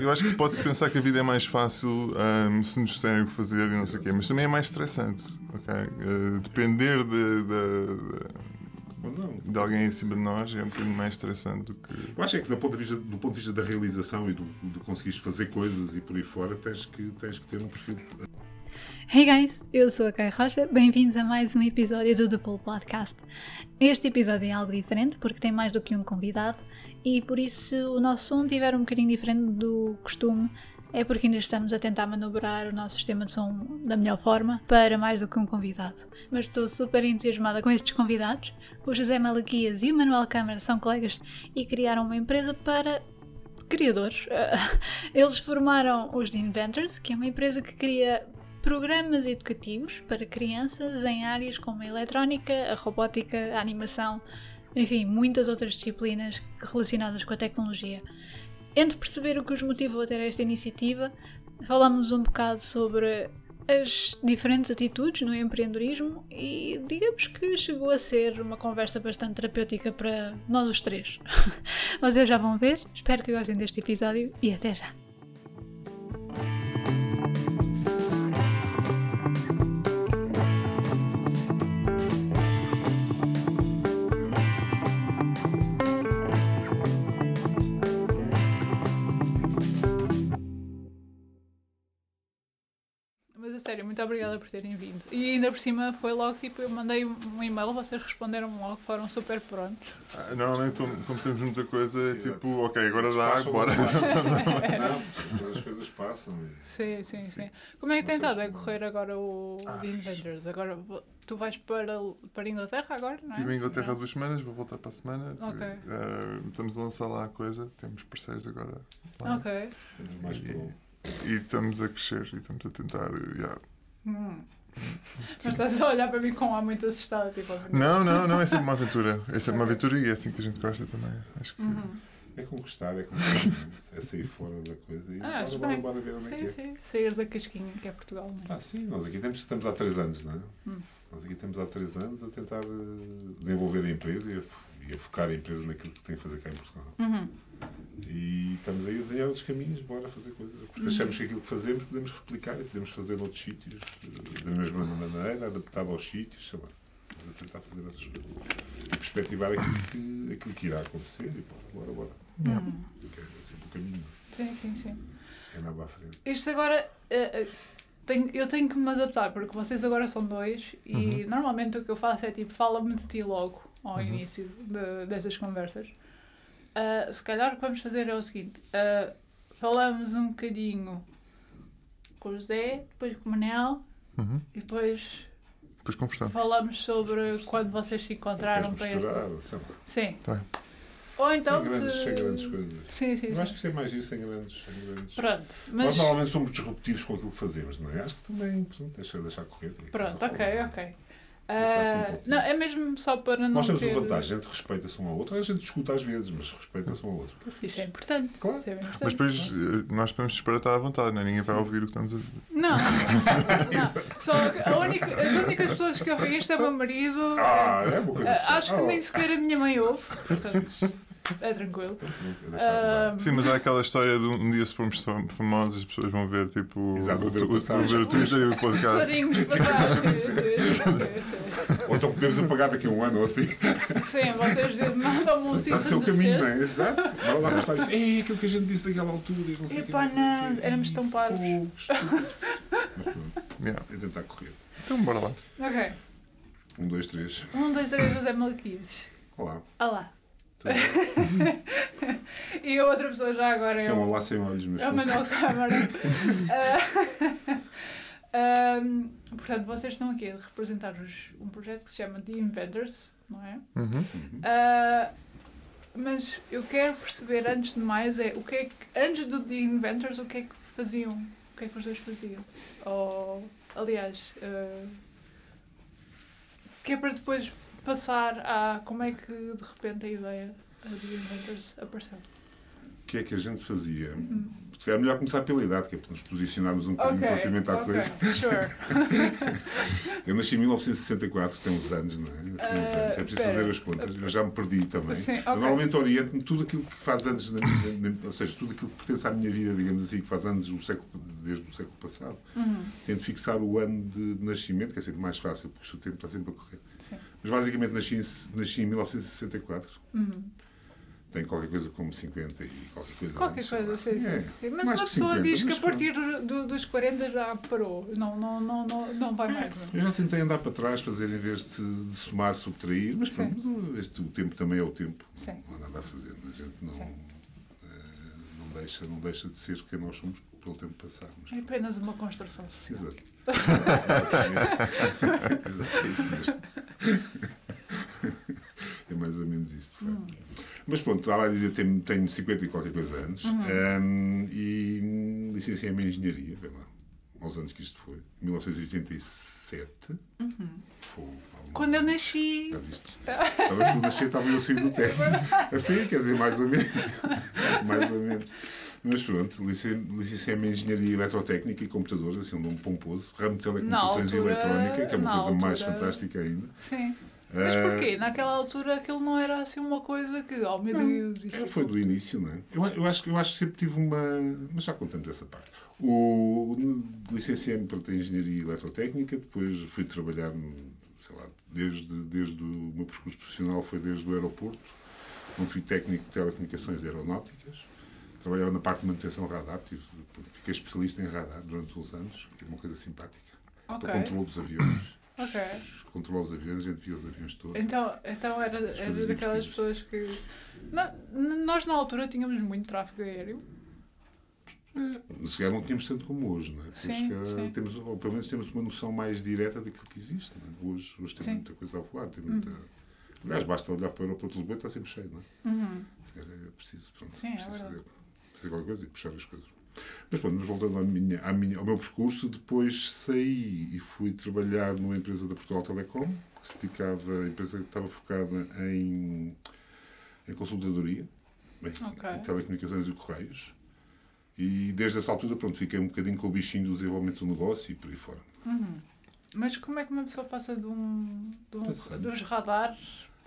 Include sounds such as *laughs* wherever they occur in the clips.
eu acho que pode-se pensar que a vida é mais fácil um, se nos disserem o que fazer e não sei o quê, mas também é mais estressante. ok? Uh, depender de, de, de, de, alguém acima de nós é um bocadinho mais estressante do que. Eu acho é que do ponto de vista, do ponto de vista da realização e do, de conseguires fazer coisas e por aí fora, tens que, tens que ter um perfil Hey guys, eu sou a Kai Rocha, bem-vindos a mais um episódio do The Podcast. Este episódio é algo diferente porque tem mais do que um convidado e por isso se o nosso som estiver um bocadinho diferente do costume é porque ainda estamos a tentar manobrar o nosso sistema de som da melhor forma para mais do que um convidado. Mas estou super entusiasmada com estes convidados. O José Malaquias e o Manuel Câmara são colegas e criaram uma empresa para criadores. *laughs* Eles formaram os The Inventors, que é uma empresa que cria programas educativos para crianças em áreas como a eletrónica, a robótica, a animação, enfim, muitas outras disciplinas relacionadas com a tecnologia. Entre perceber o que os motivou a ter esta iniciativa, falamos um bocado sobre as diferentes atitudes no empreendedorismo e digamos que chegou a ser uma conversa bastante terapêutica para nós os três. *laughs* Vocês já vão ver, espero que gostem deste episódio e até já! Sério, muito obrigada por terem vindo. E ainda por cima foi logo tipo, eu mandei um e-mail, vocês responderam logo, foram super prontos. Ah, normalmente, como, como, temos muita coisa, é tipo, ok, agora dá, bora. Não, *laughs* as coisas passam. Sim, sim, sim, sim. Como é que tem estado a correr agora o ah, The Inventors? Agora tu vais para, para a Inglaterra agora, não é? Estive em Inglaterra há duas semanas, vou voltar para a semana. Ok. Uh, estamos a lançar lá a coisa, temos parceiros agora. Lá. Ok. Temos mais e, e estamos a crescer e estamos a tentar. Yeah. Hum. Mas estás a olhar para mim com ar muito assustado. Tipo, não, não, não, é sempre uma aventura. *laughs* É sempre uma aventura e é assim que a gente gosta também. Acho que. Uhum. É conquistar, é conquistar, *laughs* é sair fora da coisa e ah, bora, bora, bora ver onde sim, é que é. Sim. Sair da casquinha, que é Portugal. É? Ah, sim, nós aqui temos, estamos há três anos, não é? Hum. Nós aqui estamos há três anos a tentar uh, desenvolver a empresa e a, e a, focar a empresa naquilo que tem a fazer cá em Portugal. Uhum. E estamos aí a desenhar outros caminhos, bora fazer coisas. Porque achamos que aquilo que fazemos podemos replicar e podemos fazer noutros sítios, da mesma maneira, adaptado aos sítios, sei lá. Vamos tentar fazer essas coisas. E perspectivar aquilo que, aquilo que irá acontecer e bora, bora, bora. Uhum. É sempre o caminho. Sim, sim, sim. É na à frente. Isto agora. Uh, uh, tenho, eu tenho que me adaptar, porque vocês agora são dois e uhum. normalmente o que eu faço é tipo, fala-me de ti logo ao uhum. início de, dessas conversas. Uh, se calhar o que vamos fazer é o seguinte: uh, falamos um bocadinho com o José, depois com o Manel uhum. e depois. Depois conversamos. Falamos sobre quando vocês se encontraram para este. Sim. Tá. Ou então. Sem grandes, se... sem grandes coisas. Sim, sim. Eu sim. acho que é mais isso, sem grandes, sem grandes. Pronto. Mas... Nós normalmente somos disruptivos com aquilo que fazemos, não é? Acho que também. Pronto, deixa, deixar correr. Pronto, ok, ok. Uh, não, é mesmo só para não. Nós temos ter... uma vantagem, a gente respeita-se um ao outro, a gente discuta às vezes, mas respeita-se um ao outro. Isso é importante. Claro. É importante. Mas depois claro. Eh, nós podemos estar à vontade, não é? ninguém Sim. vai ouvir o que estamos a dizer. Não, *laughs* não. Só a única, as únicas pessoas que ouvem isto é o meu marido. Ah, é uma coisa Acho que nem sequer a minha mãe ouve. Portanto. *laughs* É tranquilo. Uh, Sim, mas há aquela história de um dia se formos famosos as pessoas vão ver tipo Exato, o, ver o, vão ver o Twitter e o *laughs* podcast. *laughs* ou então podemos apagar daqui a um ano ou assim. Sim, vocês mandam-me um cease and caminho, não é? Exato. Vão lá postar isso. Ei, aquilo que a gente disse naquela altura. E não sei Epá, não, não, éramos tão parvos. *laughs* Mas pronto, yeah. é tentar correr. Então bora lá. Ok. Um, dois, três. Um, dois, três, José Malaquias. Olá. Olá. *laughs* e a outra pessoa já agora é. um lá sem olhos, mas. É o Manuel Câmara. *laughs* *laughs* um, portanto, vocês estão aqui a representar-vos um projeto que se chama The Inventors, não é? Uhum. Uh, mas eu quero perceber, antes de mais, é o que é que, antes do The Inventors, o que é que faziam? O que é que vocês faziam? Ou, aliás, uh, que é para depois passar a como é que de repente a ideia de Inventors apareceu. O que é que a gente fazia? Uhum. Se é melhor começar pela idade, que é para nos posicionarmos um bocadinho Ok, relativamente à ok, coisa. Sure. *laughs* Eu nasci em 1964, tem uns anos, não é? Assim, uns anos. É preciso espera. fazer as contas. Eu já me perdi também. Sim, Eu ok. normalmente oriento-me tudo aquilo que faz anos, na minha- na- ou seja, tudo aquilo que pertence à minha vida, digamos assim, que faz anos do século, desde o século passado. Uhum. Tento fixar o ano de nascimento, que é sempre mais fácil, porque o tempo está sempre a correr. Sim. Mas basicamente nasci nasci em 1964. Uhum. Tem qualquer coisa como 50 e qualquer coisa Qualquer antes, coisa, sei sim. É, sim. Mas uma pessoa 50, diz que a partir do- dos 40 já parou. Não, não, não, não, não vai mais. Não. Eu já tentei andar para trás, fazer em vez de, de somar, subtrair, mas pronto, mas uh, este, o tempo também é o tempo. Sim. Não há nada a fazer. A gente não, eh, não, deixa, não deixa de ser quem nós somos pelo tempo passado. É apenas uma construção social. Exato. *laughs* Exato, é isso mesmo. *laughs* É mais ou menos isso, de facto. Mas pronto, estava a dizer, tenho, tenho 50 e qualquer coisa anos hum, e hum, licenciei-me em Engenharia, vê lá, aos anos que isto foi, 1987. Foi, há um- Quando eu nasci. Já viste? Tu a nascer, estava eu a sair do *laughs* técnico. Assim, quer dizer, mais ou menos. mais ou menos. Mas pronto, licenciei-me em Engenharia Eletrotécnica e Computadores, assim um nome pomposo, ramo de Telecomunicações altura- e Eletrónica, que é uma coisa mais altura- fantástica ainda. Sim. Mas Eh, porquê? Naquela altura aquilo não era assim uma coisa que, oh meu Deus, isto É, foi do início, não é? Eu, eu, acho, que- eu acho que sempre tive uma. Mas já contamos essa parte. O, licenciei-me para Engenharia Eletrotécnica, depois fui trabalhar, sei lá, desde, desde o meu percurso profissional foi desde o aeroporto, onde fui técnico de telecomunicações aeronáuticas. Trabalhava na parte de manutenção radar, tive, fiquei especialista em radar durante uns anos, que é uma coisa simpática. Ok. Para controle dos aviões. Ok. Controlar os aviões, a gente via os aviões todos. Então, então era, era daquelas pessoas que. Na- nós na altura tínhamos muito tráfego aéreo. Se calhar não tínhamos tanto como hoje, não é? Porque Sim, sim. Temos, ou pelo menos temos uma noção mais direta daquilo que existe. É? Hoje, hoje tem Sim. muita coisa a voar, tem muita. Aliás, basta olhar para o aeroporto de Lisboa e está sempre cheio, não é? Uhum. É preciso, pronto, Sim, é preciso fazer, fazer qualquer coisa e puxar as coisas. Mas pronto, mas voltando à minha, à minha, ao meu percurso, depois saí e fui trabalhar numa empresa da Portugal Telecom, que se dedicava, a empresa que estava focada em, em consultadoria, em, Ok. em telecomunicações e correios. E desde essa altura, pronto, fiquei um bocadinho com o bichinho do desenvolvimento do negócio e por aí fora. Mas como é que uma pessoa passa de um, de um- Passando. dos radares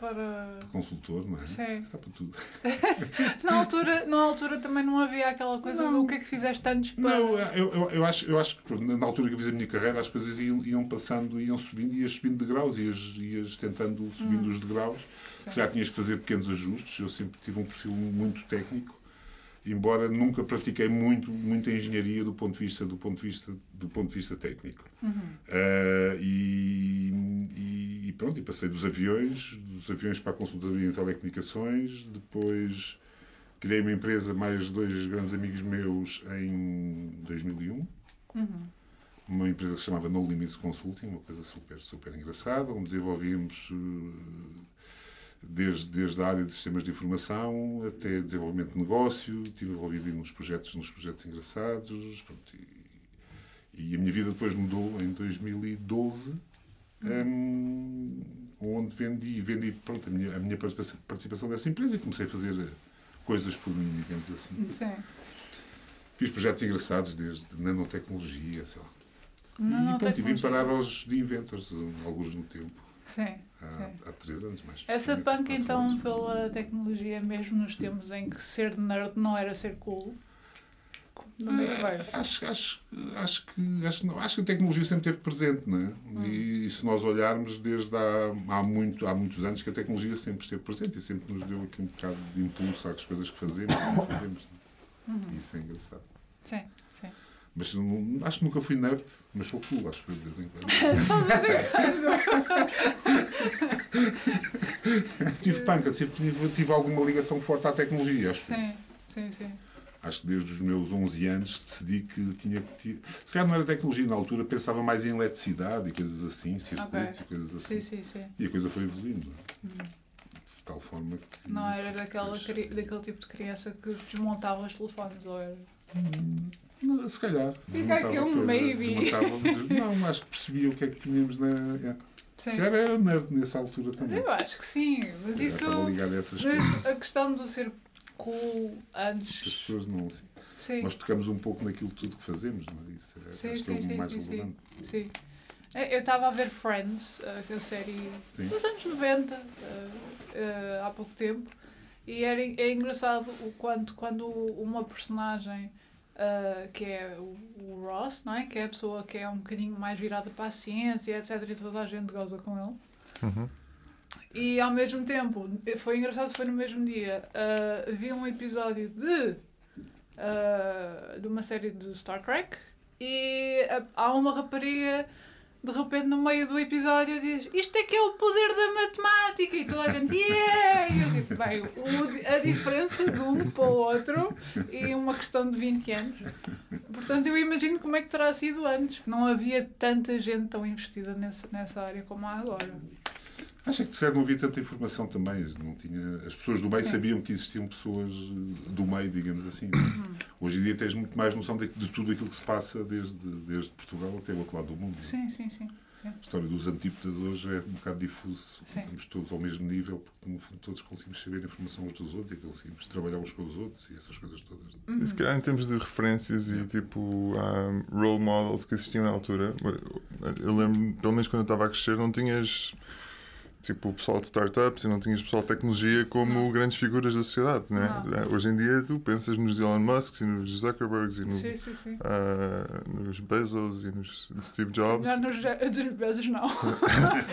para. Consultor, não é? Sim. Dá para tudo. *laughs* Na altura, na altura também não havia aquela coisa Não. do que é que fizeste antes para. Não, eu, eu, eu acho, eu acho que na altura que eu fiz a minha carreira as coisas iam, iam passando, iam subindo, ias subindo degraus, ias, ias tentando subindo os degraus. Se já tinhas que fazer pequenos ajustes, eu sempre tive um perfil muito técnico, embora nunca pratiquei muito, muito a engenharia do ponto de vista, do ponto de vista, do ponto de vista técnico. Ah, e, e- e pronto, e passei dos aviões, dos aviões para a consultoria em telecomunicações, depois criei uma empresa, mais dois grandes amigos meus, em 2001. Uma empresa que se chamava No Limits Consulting, uma coisa super, super engraçada, onde desenvolvíamos eh, desde, desde a área de sistemas de informação até desenvolvimento de negócio, estive envolvido em uns projetos, nos projetos engraçados, pronto, e, e a minha vida depois mudou em 2012, hum, onde vendi, vendi pronto, a, minha, a minha participa- participação dessa empresa e comecei a fazer coisas por mim, digamos assim. Sim. Fiz projetos engraçados, desde nanotecnologia, sei lá. E pronto, e vim parar aos de Inventors, alguns no tempo, Sim. há, há três anos mais. Essa punk então pela tecnologia, mesmo nos tempos em que ser nerd não era ser cool. É que veio? Acho, acho, acho, que, acho, não, acho que a tecnologia sempre esteve presente, não é? E se nós olharmos desde há, há, muito, há muitos anos que a tecnologia sempre esteve presente e sempre nos deu aqui um bocado de impulso às coisas que fazemos e não fazemos. Não é? E isso é engraçado. Sim. Mas não- acho que nunca fui nerd, mas sou cool, acho que de vez em quando. *laughs* Só de vez em quando. *laughs* tive panca, tive, tive, alguma ligação forte à tecnologia, acho. que- Sim, sim, sim. Acho que desde os meus 11 anos decidi que tinha que. Se calhar não era tecnologia, na altura pensava mais em eletricidade e coisas assim, circuitos Ok. e coisas assim. Sim, sim, sim. E a coisa foi evoluindo. é? De tal forma que. Não era daquela, daquele tipo de criança que desmontava os telefones, ou era? Não, Se calhar. Fica aqui um maybe. Não, acho que percebia o que é que tínhamos na. é. Se Sim. era nerd nessa altura também. Eu acho que sim, mas isso. Mas a questão do ser cool As antes. pessoas não. Assim. Sim. nós tocamos um pouco naquilo tudo que fazemos, não é? Isso é, Sim, sim, é o sim, mais sim, sim. relevante. Sim. É, Eu estava a ver Friends, a série Sim. dos anos 90, eh, eh, há pouco tempo, e era, é engraçado o quanto quando uma personagem eh, que é o, o Ross, não é? que é a pessoa que é um bocadinho mais virada para a ciência, etc., e toda a gente goza com ele. Uhum. E ao mesmo tempo, foi engraçado, foi no mesmo dia, ah, havia um episódio de, ah, de uma série de Star Trek e há uma rapariga de repente no meio do episódio diz isto é que é o poder da matemática e toda a gente yeah! e eu digo, bem, o- a diferença de um para o outro e uma questão de 20 anos. Portanto, eu imagino como é que terá sido antes, que não havia tanta gente tão investida nessa, nessa área como há agora. Acho que se calhar não havia tanta informação também. Não tinha, as pessoas do meio Sim. sabiam que existiam pessoas eh, do meio, digamos assim. Uhum. Hoje em dia tens muito mais noção de, de tudo aquilo que se passa desde, desde Portugal até o outro lado do mundo. Sim, sim, sim. A história dos antípodas hoje é um bocado difuso. Sim. Estamos todos ao mesmo nível, porque no fundo todos conseguimos saber a informação uns dos outros e conseguimos trabalhar uns com os outros e essas coisas todas. E se calhar em termos de referências e tipo um, role models que existiam na altura, eu lembro, pelo menos quando eu estava a crescer, não tinhas tipo o pessoal de startups e não tinhas pessoal de tecnologia como grandes figuras da sociedade, né? Não. Hoje em dia tu pensas nos Elon Musk e nos Zuckerbergs e no, Sim, sim, sim. ah, nos Bezos e nos Steve Jobs. Já nos dos beijos não. *laughs*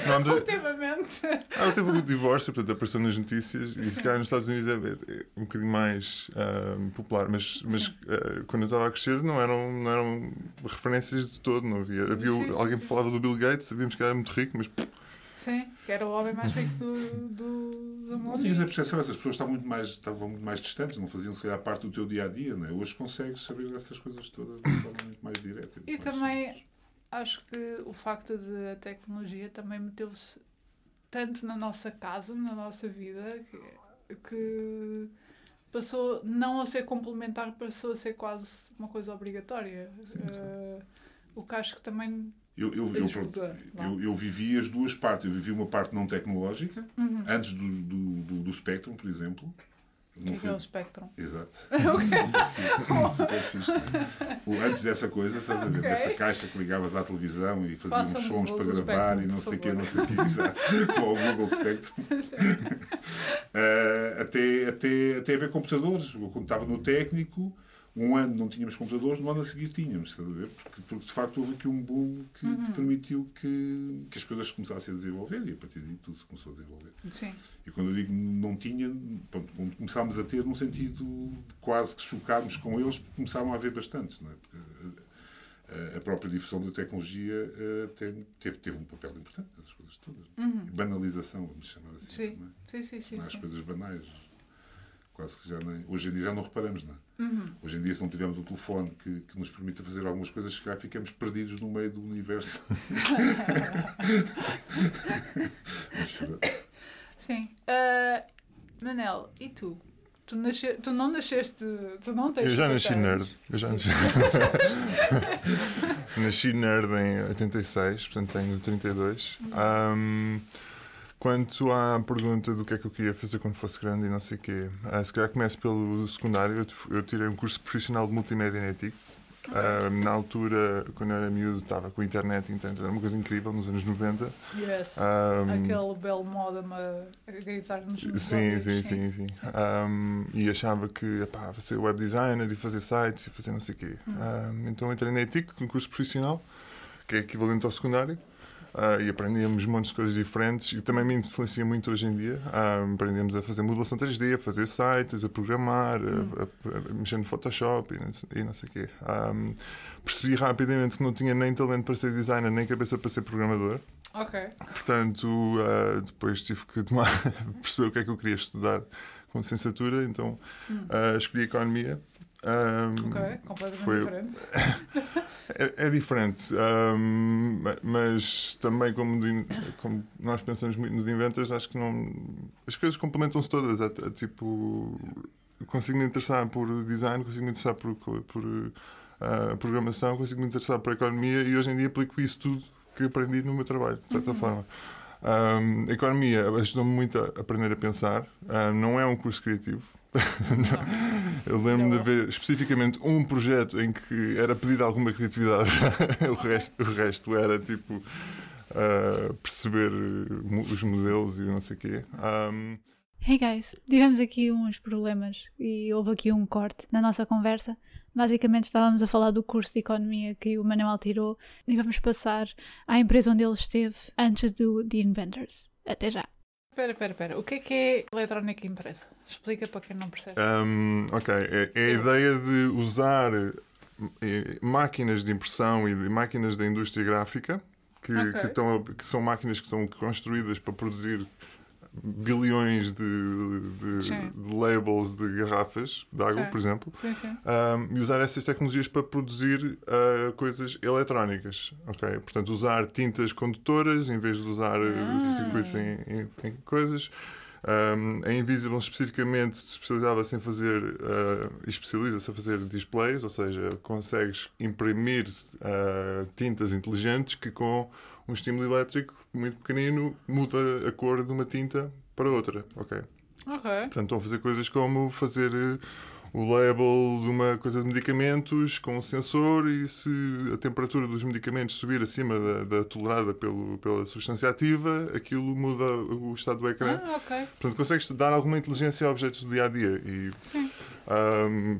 Não, Ultimamente. Ah, teve o divórcio, portanto, apareceu nas notícias e se calhar nos Estados Unidos é, é um bocadinho mais ah, popular, mas, mas ah, quando eu estava a crescer não eram, não eram referências de todo, não havia. havia alguém que falava do Bill Gates, sabíamos que era muito rico, mas Sim, que era o homem mais rico do, do, do Não mundo. tinhas a percepção, essas pessoas estavam muito, mais, estavam muito mais distantes, não faziam se calhar parte do teu dia a dia. Não é? Hoje consegues saber dessas coisas todas de forma muito mais direta. E também- simples. Acho que o facto de a tecnologia também meteu-se tanto na nossa casa, na nossa vida, que, que passou não a ser complementar, passou a ser quase uma coisa obrigatória. Eh, o que acho que também. Eu, eu, eu, pronto, eu, eu vivi as duas partes. Eu vivi uma parte não tecnológica, Uhum. antes do, do, do, do Spectrum, por exemplo. O que é, que é o Spectrum? Exato. *laughs* Super fixe. O- Antes dessa coisa, estás a ver? Ok. Dessa caixa que ligavas à televisão e fazia uns sons para gravar Spectrum, e não sei o quê, não sei o quê, *laughs* exato. Com o Google Spectrum. Ah, *laughs* até, até, até haver computadores. Eu, quando estava no técnico, um ano não tínhamos computadores, no ano a seguir tínhamos, estás a ver? Porque, porque de facto houve aqui um boom que Uhum. que permitiu que, que as coisas começassem a desenvolver e a partir daí tudo se começou a desenvolver. Sim. E quando eu digo não tinha, pronto, quando começámos a ter, num sentido de quase que chocarmos com eles, porque começaram a haver bastantes, não é? Porque eh, a própria difusão da tecnologia eh, tem- teve, teve um papel importante nessas coisas todas. Uhum. Banalização, vamos chamar assim. Sim. É? Sim, sim, sim. É? As sim. coisas banais. Quase que já nem. Hoje em dia já não reparamos, não é? Uhum. Hoje em dia, se não tivermos um telefone que, que nos permita fazer algumas coisas, se calhar ficamos perdidos no meio do universo. *laughs* Sim. Ah, Manel, e tu? Tu, nasce... tu não nasceste. Tu não tens. eu já 50 nasci anos. nerd. Eu já nasci, *laughs* *laughs* nasci nerd em 86, portanto tenho 32. Um, quanto à pergunta do que é que eu queria fazer quando fosse grande e não sei o quê, ah, se calhar começo pelo secundário. Eu, tirei um curso profissional de multimédia e ética. Ah, na altura, quando eu era miúdo, estava com a internet, internet era uma coisa incrível, nos anos 90. Yes. Um, Aquele belo moda-me a a gritar-nos nos Sim, ouvidos, sim, sim, sim. Um, e achava que epá, ser web designer e fazer sites e fazer não sei o quê. Um, então entrei na ETIC, um curso profissional, que é equivalente ao secundário. Ah, e aprendíamos montes de coisas diferentes e também me influencia muito hoje em dia. Ah, aprendemos a fazer modelação 3D, a fazer sites, a programar, a- a, a mexer no Photoshop e não, sei- e não sei o quê. Ah, percebi rapidamente que não tinha nem talento para ser designer, nem cabeça para ser programador. Ok. Portanto, ah, depois tive que tomar, *laughs* perceber o que é que eu queria estudar com licenciatura, então ah, escolhi Economia. Ok. Completamente foi- diferente. *laughs* é, é diferente, ma- mas também como, de- como nós pensamos muito no de Inventors, acho que não. As coisas complementam-se todas. É, é tipo. Consigo me interessar por design, consigo me interessar por, por ah, programação, consigo me interessar por economia e hoje em dia aplico isso tudo que aprendi no meu trabalho, de certa forma. Ahm, a economia ajudou-me muito a aprender a pensar. Ah, não é um curso criativo. Eu lembro de haver especificamente um projeto em que era pedido alguma criatividade, *laughs* o, resto, o resto era tipo ah, perceber eh, os modelos e não sei o quê. Um, Hey guys, tivemos aqui uns problemas e houve aqui um corte na nossa conversa. Basicamente estávamos a falar do curso de economia que o Manuel tirou e vamos passar à empresa onde ele esteve antes do The Inventors. Até já. Espera, espera, espera. O que é que é eletrónica impressa? Explica para quem não percebe. Um, ok, é, é a ideia de usar eh, máquinas de impressão e de máquinas da indústria gráfica que, Ok. que, estão que são máquinas que estão construídas para produzir bilhões de, de- de labels de garrafas de água, Sim. por exemplo, Sim, sim. um, e usar essas tecnologias para produzir uh, coisas eletrónicas. ok? Portanto, usar tintas condutoras em vez de usar Ah. circuitos em, em- em coisas. Um, a Invisible especificamente se especializava-se em fazer uh, e especializa-se a fazer displays, ou seja, consegues imprimir uh, tintas inteligentes que com um estímulo elétrico muito pequenino muda a cor de uma tinta para outra. ok? Ok. Portanto, estão a fazer coisas como fazer eh, o label de uma coisa de medicamentos com um sensor e se a temperatura dos medicamentos subir acima da, da tolerada pelo, pela substância ativa, aquilo muda o estado do ecrã. Ah, ok. Portanto, consegues dar alguma inteligência a objetos do dia a dia. E, Sim. ahm,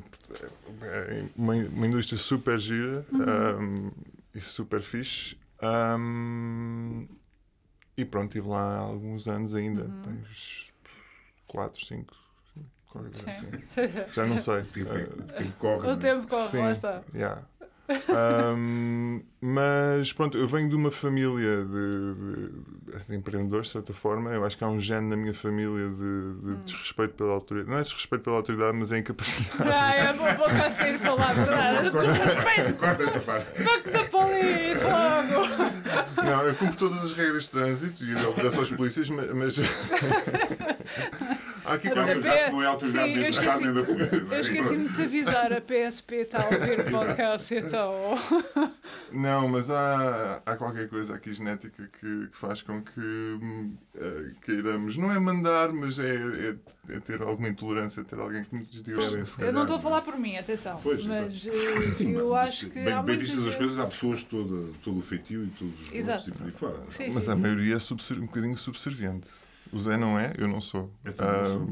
é uma, uma indústria super gira ahm, e super fixe. Ahm, e pronto, estive lá há alguns anos ainda. Tens 4, 5, qualquer coisa assim. Sim. Já não sei. O tempo, Ah, o tempo corre. O é? tempo corre, Sim, lá está. yeah. Ahm, mas pronto, eu venho de uma família de, de- de empreendedores, de certa forma. Eu acho que há um gene na minha família de, de Hum. desrespeito pela autoridade. Não é desrespeito pela autoridade, mas é incapacidade. Ah, é bom, vou cá sair para lá, verdade. Corta esta parte. fuck da police logo. Não, eu cumpro todas as regras de trânsito e eu obedeço aos polícias, ma- mas. *laughs* aqui Não é é Sim, nem eu do Estado nem da polícia. Eu esqueci-me de te avisar, a PSP está a ouvir *laughs* o podcast, então. Não, mas há, há qualquer coisa aqui genética que, que faz com que eh, queiramos, não é mandar, mas é, é- é ter alguma intolerância, ter alguém que nos diga. Pois, "Olha, se Eu não estou a falar por mim, atenção. Pois, mas exato. eh, Sim, eu mas acho que bem, há bem vistas as coisas, há pessoas de todo, todo o feitio e todos os gostos e por aí fora. Sim, Mas sim. a maioria é um bocadinho subserviente. O Zé não é, eu não sou. Eu não Ah, sou.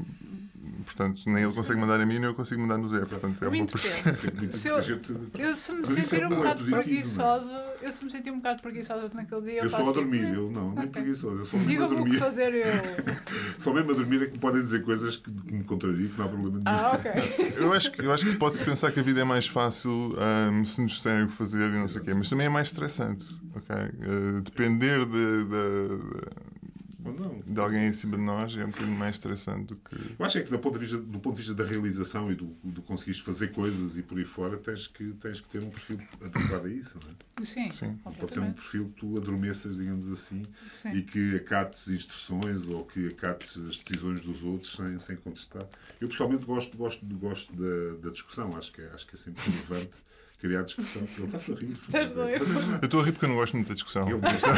portanto, nem ele consegue mandar a mim, nem eu consigo mandar no Zé. Portanto, é uma Muito muito- Se eu- Eu se me sentir é um bom, é bocado positivo, preguiçosa, eu se me sentir um bocado preguiçosa naquele dia, Eu só a tipo, dormir, "Eh, eu não, nem ok. preguiçoso, eu só mesmo a Diga-me o que dormir. fazer eu. *laughs* Só mesmo a dormir é que me podem dizer coisas que que me contrariam, que não há problema nenhum. Ah, ok. *laughs* Eu acho, que- eu acho que pode-se pensar que a vida é mais fácil ahm, se nos disserem o que fazer e não sei o quê, mas também é mais estressante. ok? Eh, depender de, de- Ou não. de alguém em cima de nós é um bocadinho mais estressante do que. Eu acho é que do ponto de vista, do ponto de vista da realização e do, do conseguires fazer coisas e por aí fora, tens que, tens que ter um perfil adequado a isso. Não é? Sim, Sim. Não pode ser um perfil que tu adormeças, digamos assim, Sim. e que acates instruções ou que acates as decisões dos outros sem, sem contestar. Eu pessoalmente gosto, gosto, gosto da, da discussão, acho que, é, acho que é sempre relevante criar discussão. Ele está-se a rir. Estás doido? Eu estou a rir porque eu não gosto muito da discussão. Ele gosta.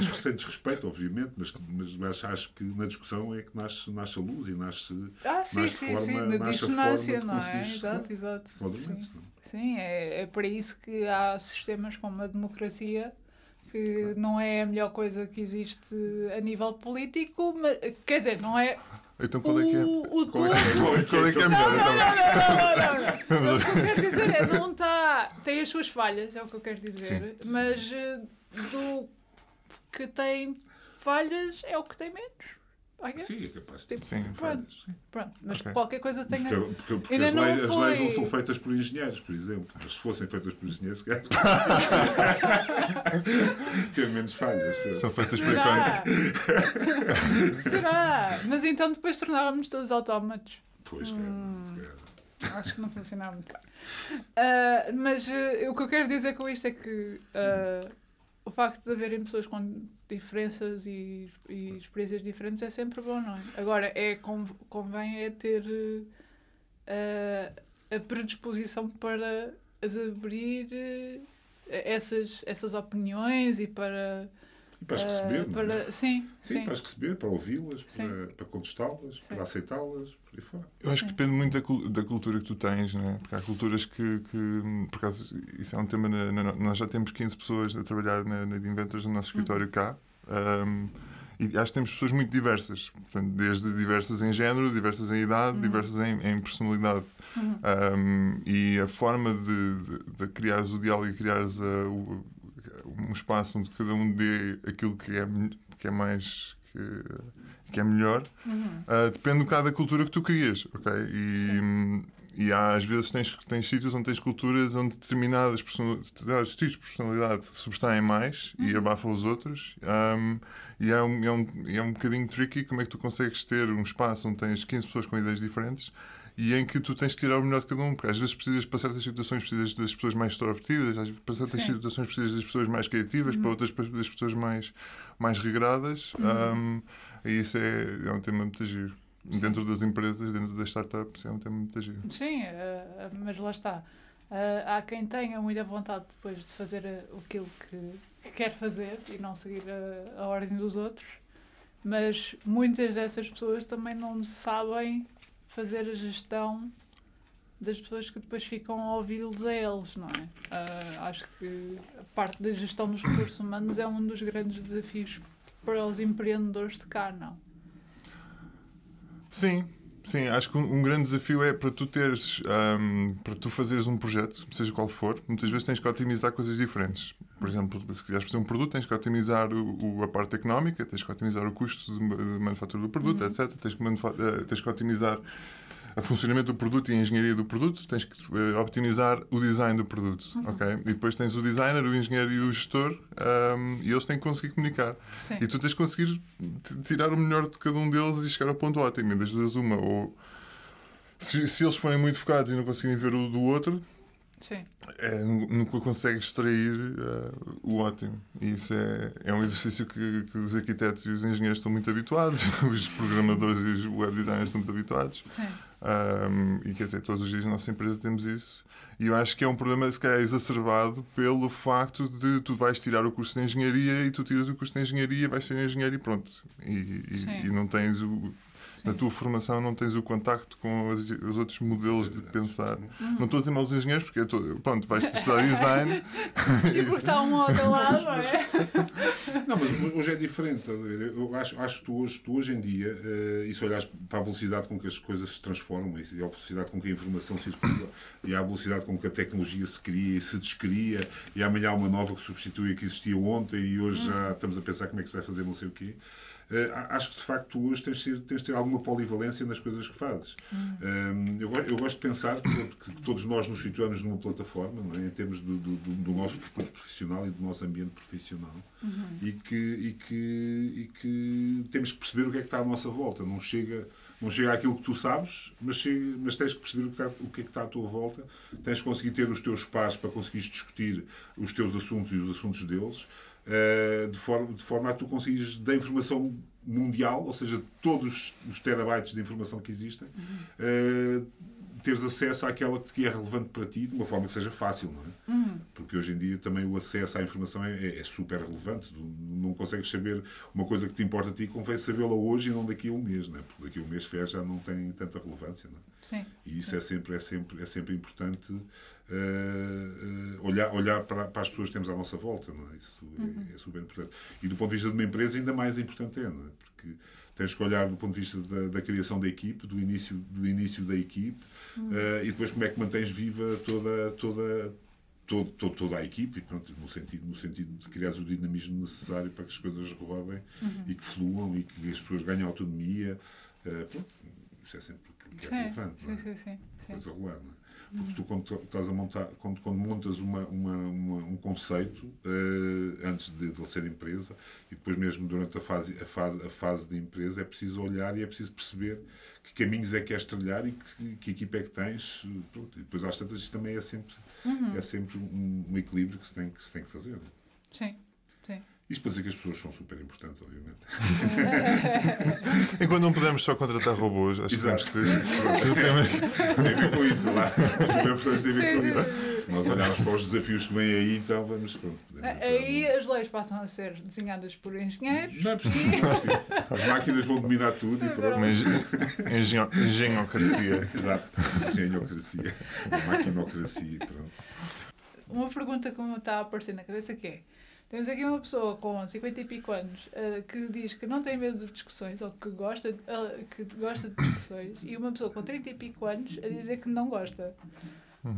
Sem- Sem desrespeito, obviamente, mas, mas, mas acho que na discussão é que nasce, nasce a luz e nasce, Ah, sim, nasce sim, forma, sim, nasce a forma dissonância, de não é? Exato, exato. Sim. não? Sim, é, é para isso que há sistemas como a democracia, que não é a melhor coisa que existe a nível político, mas, quer dizer, não é Então qual é que é? o, o Qual é que é, qual é, que é melhor? Não, não, não, não, não, não. O que eu quero dizer é, não está. Tem as suas falhas, é o que eu quero dizer, mas eh, do que tem falhas é o que tem menos. I guess. Sim, é capaz de Tipo, Sim. pronto, Sim. pronto, mas Ok. qualquer coisa tenha. Porque, porque, porque as, leis, as leis não foi. são feitas por engenheiros, por exemplo. Mas se fossem feitas por engenheiros, se calhar *laughs* ter menos falhas. São feitas por economia. *laughs* Será? Mas então depois tornávamos todos autómatos. Pois, calhar. Acho que não funcionava muito bem. Ah, mas ah, o que eu quero dizer com isto é que ah, o facto de haverem pessoas com diferenças e, e experiências diferentes é sempre bom, não é? Agora, é, con- convém é ter ah, a predisposição para as abrir ah, essas, essas opiniões e para para as receber, Uh, para, sim, Sim, sim. para as receber, para ouvi-las, para, para contestá-las, para aceitá-las, por aí fora. Eu acho que depende muito da, da cultura que tu tens, não é? Porque há culturas que, que por acaso, isso é um tema. Na, na- nós já temos 15 pessoas a trabalhar na, na de Inventors no nosso escritório cá. um, e acho que temos pessoas muito diversas, portanto, desde diversas em género, diversas em idade, diversas em, em personalidade. Um, e a forma de, de, de criares o diálogo e criares a- o- um espaço onde cada um dê aquilo que é, que é mais. Que, que é melhor, Uh, depende um bocado da cultura que tu crias, ok? E, e há, às vezes tens, tens sítios onde tens culturas onde determinadas personali- determinados estilos de personalidade sobressaem mais e abafam os outros. Um, e é um, é, um, é um bocadinho tricky como é que tu consegues ter um espaço onde tens 15 pessoas com ideias diferentes e em que tu tens de tirar o melhor de cada um, porque às vezes precisas para certas situações precisas das pessoas mais extrovertidas, às vezes para certas Sim. situações precisas das pessoas mais criativas, para outras das pessoas mais, mais regradas. Um, e isso é, é um tema muito giro. Dentro das empresas, dentro das startups, é um tema muito giro. Sim, eh, mas lá está. Eh, há quem tenha muita vontade depois de fazer aquilo que, que quer fazer e não seguir a, a ordem dos outros, mas muitas dessas pessoas também não sabem fazer a gestão das pessoas que depois ficam a ouvi-los a eles, não é? Eh, acho que a parte da gestão dos recursos humanos é um dos grandes desafios para os empreendedores de cá, não? Sim, sim, acho que um, um grande desafio é para tu teres, um, para tu fazeres um projeto, seja qual for, muitas vezes tens que otimizar coisas diferentes. Por exemplo, se quiseres fazer um produto, tens que otimizar o, o- a parte económica, tens que otimizar o custo de, de manufatura do produto, etc. Tens que, eh, tens que otimizar o funcionamento do produto e a engenharia do produto, tens que eh, optimizar o design do produto, ok? E depois tens o designer, o engenheiro e o gestor, um, e eles têm que conseguir comunicar. Sim. E tu tens que conseguir tirar o melhor de cada um deles e chegar ao ponto ótimo. E das duas, uma. Ou se, se eles forem muito focados e não conseguirem ver o do outro, Sim. é, nu- nunca consegues extrair eh, o ótimo. E isso é, é um exercício que, que os arquitetos e os engenheiros estão muito habituados, *laughs* os programadores e os web designers estão muito habituados. Um, e quer dizer, todos os dias na nossa empresa temos isso. E eu acho que é um problema, se calhar, exacerbado pelo facto de tu vais tirar o curso de engenharia e tu tiras o curso de engenharia, vais ser engenheiro e pronto. E, e- e não tens o. Na tua formação não tens o contacto com os, os outros modelos de pensar. Não estou a dizer mal dos engenheiros, porque estou- pronto, vais estudar design. *laughs* E porque está um outro lado, não é? Não, *laughs* mas hoje é diferente, estás a ver? Eu acho, acho que tu hoje, tu hoje em dia, eh, e se olhares para a velocidade com que as coisas se transformam, e a velocidade com que a informação circula, e a velocidade com que a tecnologia se cria e se descria, e amanhã há uma nova que substitui a que existia ontem, e hoje já estamos a pensar como é que se vai fazer não sei o quê. Eh, acho que de facto tu hoje tens de, ter, tens de ter alguma polivalência nas coisas que fazes. Um, eu, go- eu gosto de pensar que, que todos nós nos situamos numa plataforma, é? em termos do, do, do- nosso percurso profissional e do nosso ambiente profissional, e, que, e, que, e que temos que perceber o que é que está à nossa volta. Não chega, não chega àquilo que tu sabes, mas, chega, mas tens que perceber o que, está, o que é que está à tua volta. Tens que conseguir ter os teus pares para conseguires discutir os teus assuntos e os assuntos deles. Uh, de, forma, de forma a tu conseguires da informação mundial, ou seja, todos os terabytes de informação que existem, uh, teres acesso àquela que é relevante para ti de uma forma que seja fácil, não é? Porque hoje em dia também o acesso à informação é, é- é super relevante. Tu não consegues saber uma coisa que te importa a ti, convém sabê-la hoje e não daqui a um mês, não é? Porque daqui a um mês se já não tem tanta relevância, não é? Sim. E isso é sempre, é sempre, é sempre importante eh, olhar, olhar para, para as pessoas que temos à nossa volta. É? Isso é, é super importante. E do ponto de vista de uma empresa, ainda mais importante é, é? Porque tens que olhar do ponto de vista da, da criação da equipe, do início, do início da equipe, eh, e depois como é que mantens viva toda, toda, todo, todo- toda a equipe, pronto, no, sentido, no sentido de criar o dinamismo necessário para que as coisas rodem e que fluam e que as pessoas ganhem autonomia. pronto, isso é sempre que é relevante. é? sim, sim, sim, sim. coisa regular, não é? Porque tu, quando estás a montar, quando, quando montas uma, uma, uma- um conceito eh, antes de, de ele ser empresa e depois mesmo durante a fase, a, fase, a fase de empresa, é preciso olhar e é preciso perceber que caminhos é que queres trilhar e que, que equipa é que tens. Pronto. E depois, às tantas, isto também é sempre, é sempre um, um equilíbrio que se tem que, se tem que fazer. sim. Isto para dizer que as pessoas são super importantes, obviamente. *laughs* Enquanto não podemos só contratar robôs, acho que temos Exato. que. o tema- Tem a ver com isso, lá. Os super importantes têm a ver com isso. Se nós olharmos para os desafios que vêm aí, então vamos. Pronto, Aí as leis passam a ser desenhadas por engenheiros. Não é preciso. Não é preciso. As máquinas vão dominar tudo e pronto. Uma engen- engenho- engenhocracia. Exato. Engenhocracia. *laughs* Maquinocracia, pronto. Uma pergunta que me está a aparecer na cabeça que é. Temos aqui uma pessoa com 50 e pico anos eh, que diz que não tem medo de discussões ou que gosta, eh, que gosta de discussões e uma pessoa com 30 e pico anos a dizer que não gosta.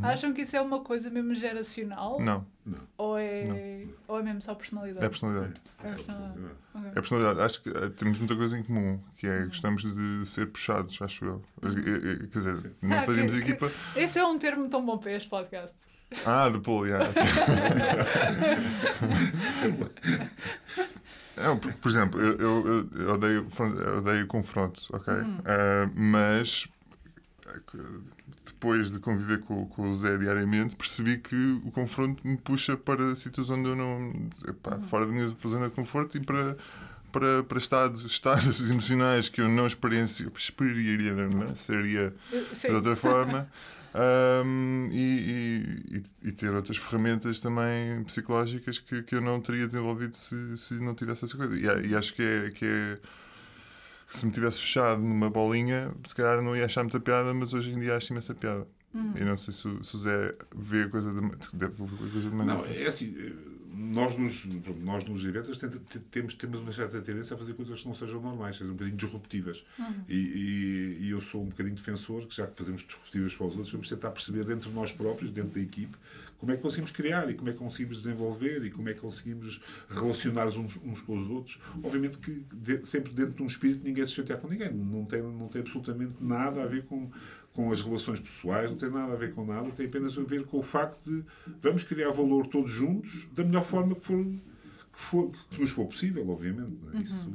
Acham que isso é uma coisa mesmo geracional? Não, Ou é, ou é mesmo só personalidade? é personalidade. É personalidade. Ok. É personalidade. Acho que eh, temos muita coisa em comum, que é gostamos de ser puxados, acho eu. Quer dizer, não Ah, faríamos que- que- equipa. Esse é um termo tão bom para este podcast. Ah, de pull, yeah. *laughs* É, por, por exemplo, eu, eu, eu- eu odeio, eu odeio confronto, ok? Ah, mas eh, depois de conviver com, com o Zé diariamente, percebi que o confronto me puxa para sítios onde eu não. epá, fora da minha zona de conforto e para. Para, para estados, estados *laughs* emocionais que eu não experiencio, experiria, não, seria Sim. de outra forma *laughs* Ahm, e, e- e ter outras ferramentas também psicológicas que, que eu não teria desenvolvido se, se não tivesse essa coisa. E, e acho que é, que é que se me tivesse fechado numa bolinha, se calhar não ia achar muita piada, mas hoje em dia acho imensa piada. E não sei se, o- se o Zé vê a coisa de, a coisa de maneira. Não, é assim, eh, nós nos, nós nos eventos temos, temos uma certa tendência a fazer coisas que não sejam normais, sejam um bocadinho disruptivas. E, e- e eu sou um bocadinho defensor que, já que fazemos disruptivas para os outros, vamos tentar perceber dentro de nós próprios, dentro da equipe, como é que conseguimos criar e como é que conseguimos desenvolver e como é que conseguimos relacionar uns, uns com os outros. Obviamente que de- sempre dentro de um espírito ninguém se chatear com ninguém. Não tem, não tem absolutamente nada a ver com, com as relações pessoais, não tem nada a ver com nada, tem apenas a ver com o facto de vamos criar valor todos juntos da melhor forma que for, que, for, que nos for possível, obviamente. não é? Isso,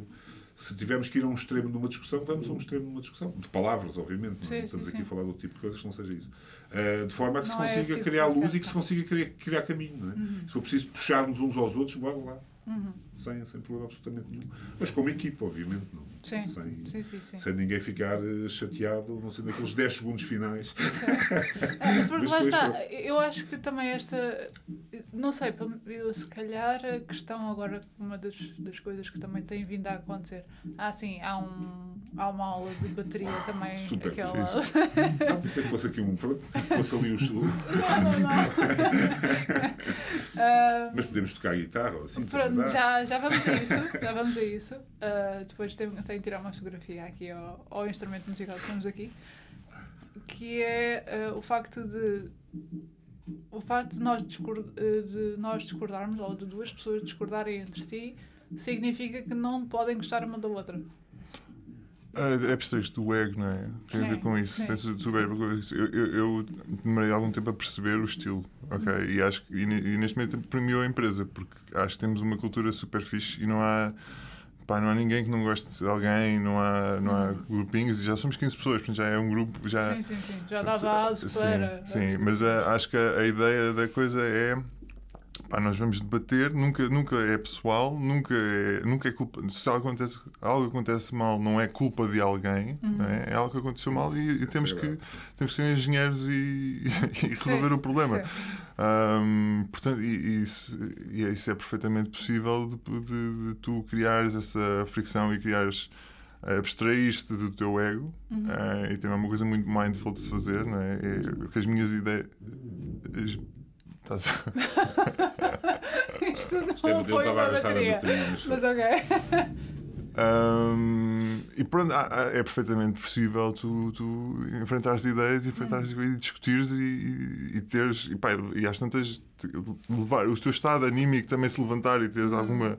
se tivermos que ir a um extremo numa discussão, vamos a um extremo numa discussão. De palavras, obviamente. não é? Sim, Estamos sim, aqui a sim. falar de outro tipo de coisas que não seja isso. Uh, de forma a que Não se é consiga de criar luz e que se não. consiga criar, criar caminho. Não é? Se for preciso puxar-nos uns aos outros, bora lá. Sem, sem problema absolutamente nenhum. Mas como equipa, obviamente. Não. Sim. Sem, Sim, sim, sim. sem ninguém ficar eh, chateado, não sendo aqueles 10 *laughs* segundos finais. Ah, Porque lá está, eu acho que também esta. Não sei, eu, se calhar a questão agora, uma das, das coisas que também tem vindo a acontecer. Ah, sim, há, um, há uma aula de bateria também. Super aquela... *laughs* Não, pensei que fosse aqui um. Pronto, fosse ali o. Não, não, não. *laughs* Ah, Mas podemos tocar guitarra ou assim. Pronto, já, já vamos a isso. Já vamos a isso. Uh, depois tenho, que tirar uma fotografia aqui ao, ao instrumento musical que temos aqui. Que é uh, o facto de. O facto de nós, uh, de nós discordarmos, ou de duas pessoas discordarem entre si, significa que não podem gostar uma da outra. É abstraído do ego, não é? Tem a ver Sim, com isso. sim. Tem tudo a ver com isso. Eu, eu, eu demorei algum tempo a perceber o estilo, ok? E acho que e neste momento premiou a empresa, porque acho que temos uma cultura super fixe e não há. Pá, não há ninguém que não goste de alguém, não há, não há grupinhos, e já somos 15 pessoas, portanto já é um grupo, já... Sim, sim, sim. Já dá base Sim, para. sim, mas ah, acho que a, a ideia da coisa é pá, nós vamos debater, nunca, nunca é pessoal, nunca é, nunca é culpa. Se algo acontece, algo acontece mal, não é culpa de alguém, não é? é algo que aconteceu mal e, e temos, que, temos que ser engenheiros e, *laughs* e resolver Sim, o problema. Ahm, portanto, e, e isso, e isso é perfeitamente possível de, de- de tu criares essa fricção e criares abstraíste do teu ego ah, e também é uma coisa muito mindful de se fazer, não é? é que as minhas ideias. Estás *laughs* Isto não Isto é muito- foi estava a uma gastar a bateria. mas- Mas ok. Ahm, e pronto, há- há- é perfeitamente possível tu, tu enfrentares ideias, enfrentares e discutires e, e, teres, e, pá, e às tantas levar o teu estado anímico também se levantar e teres alguma.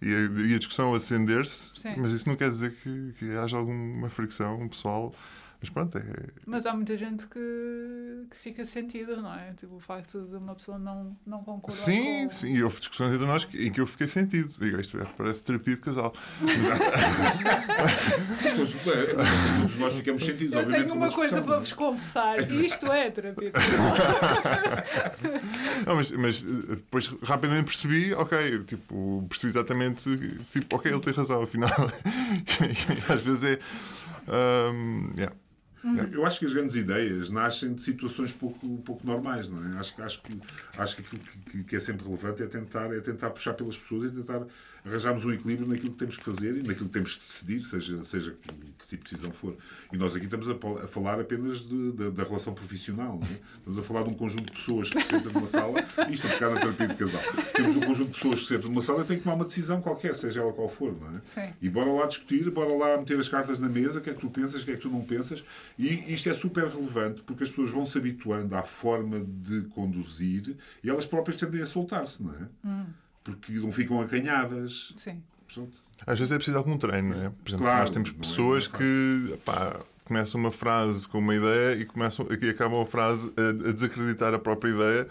E a, e a discussão acender-se, mas isso não quer dizer que, que haja alguma fricção pessoal. Mas pronto, é, Mas há muita gente que, que fica sentida, não é? Tipo, o facto de uma pessoa não, não concordar Sim, com... sim, e houve discussões entre nós que- em que eu fiquei sentido. Digo, isto é, parece terapia de casal. *laughs* Mas todos, é, todos nós ficamos sentidos, Eu obviamente. tenho uma coisa para é? vos confessar. Isto é terapia. *laughs* Não, mas, mas eh, depois rapidamente percebi, ok, tipo, percebi exatamente, tipo, ok, ele tem razão, afinal. *laughs* Às vezes é. ahm, yeah. Eu acho que as grandes ideias nascem de situações pouco, pouco normais, não é? Acho, acho, que, acho que aquilo que, que é sempre relevante é tentar, é tentar puxar pelas pessoas e tentar arranjarmos um equilíbrio naquilo que temos que fazer e naquilo que temos que decidir, seja, seja que, que tipo de decisão for. E nós aqui estamos a, a falar apenas de- da- da relação profissional, não é? Estamos a falar de um conjunto de pessoas que se sentam numa sala, e isto é um bocado a terapia de casal. Temos um conjunto de pessoas que se sentam numa sala e têm que tomar uma decisão qualquer, seja ela qual for, não é? Sim. E bora lá discutir, bora lá meter as cartas na mesa, o que é que tu pensas, o que é que tu não pensas. E isto é super relevante porque as pessoas vão se habituando à forma de conduzir e elas próprias tendem a soltar-se, não é? Porque não ficam acanhadas. Sim. Portanto, Às vezes é preciso algum treino, não é? Por exemplo, Claro, nós temos é- pessoas é que pá, começam uma frase com uma ideia e, começam, e acabam a frase a, a desacreditar a própria ideia.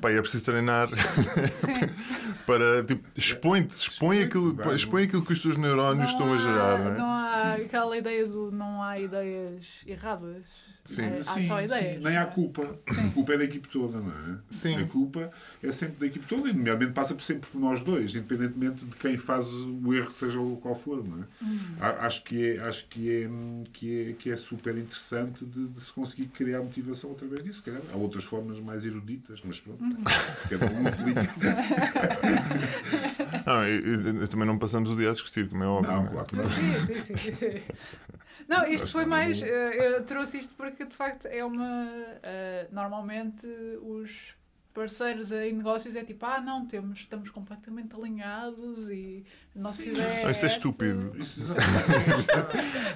Pá, e é preciso treinar Sim. *laughs* para. Tipo, expõe-te, expõe, aquilo, expõe aquilo que os teus neurónios estão a gerar, não é? não há aquela ideia do não há ideias erradas. Sim. É, há sim, só sim, ideias. nem há culpa. A culpa é da equipe toda, não é? Sim. A culpa é sempre da equipe toda e, nomeadamente, passa por sempre por nós dois, independentemente de quem faz o erro, seja o qual for, não é? A- Acho, que é, acho que, é, que, é, que é super interessante de, de se conseguir criar motivação através disso. Há outras formas mais eruditas, mas pronto, cada um aplica. *laughs* Não, e- e- e também não passamos o dia a discutir, como é óbvio. Não, é? claro que não. Sim, sim, sim. Não, isto foi mais. eh, Eu trouxe isto porque de facto é uma. eh, Normalmente os parceiros em negócios é tipo, ah, não, temos, estamos completamente alinhados e ideia. Não, isso é esta." estúpido. Isso.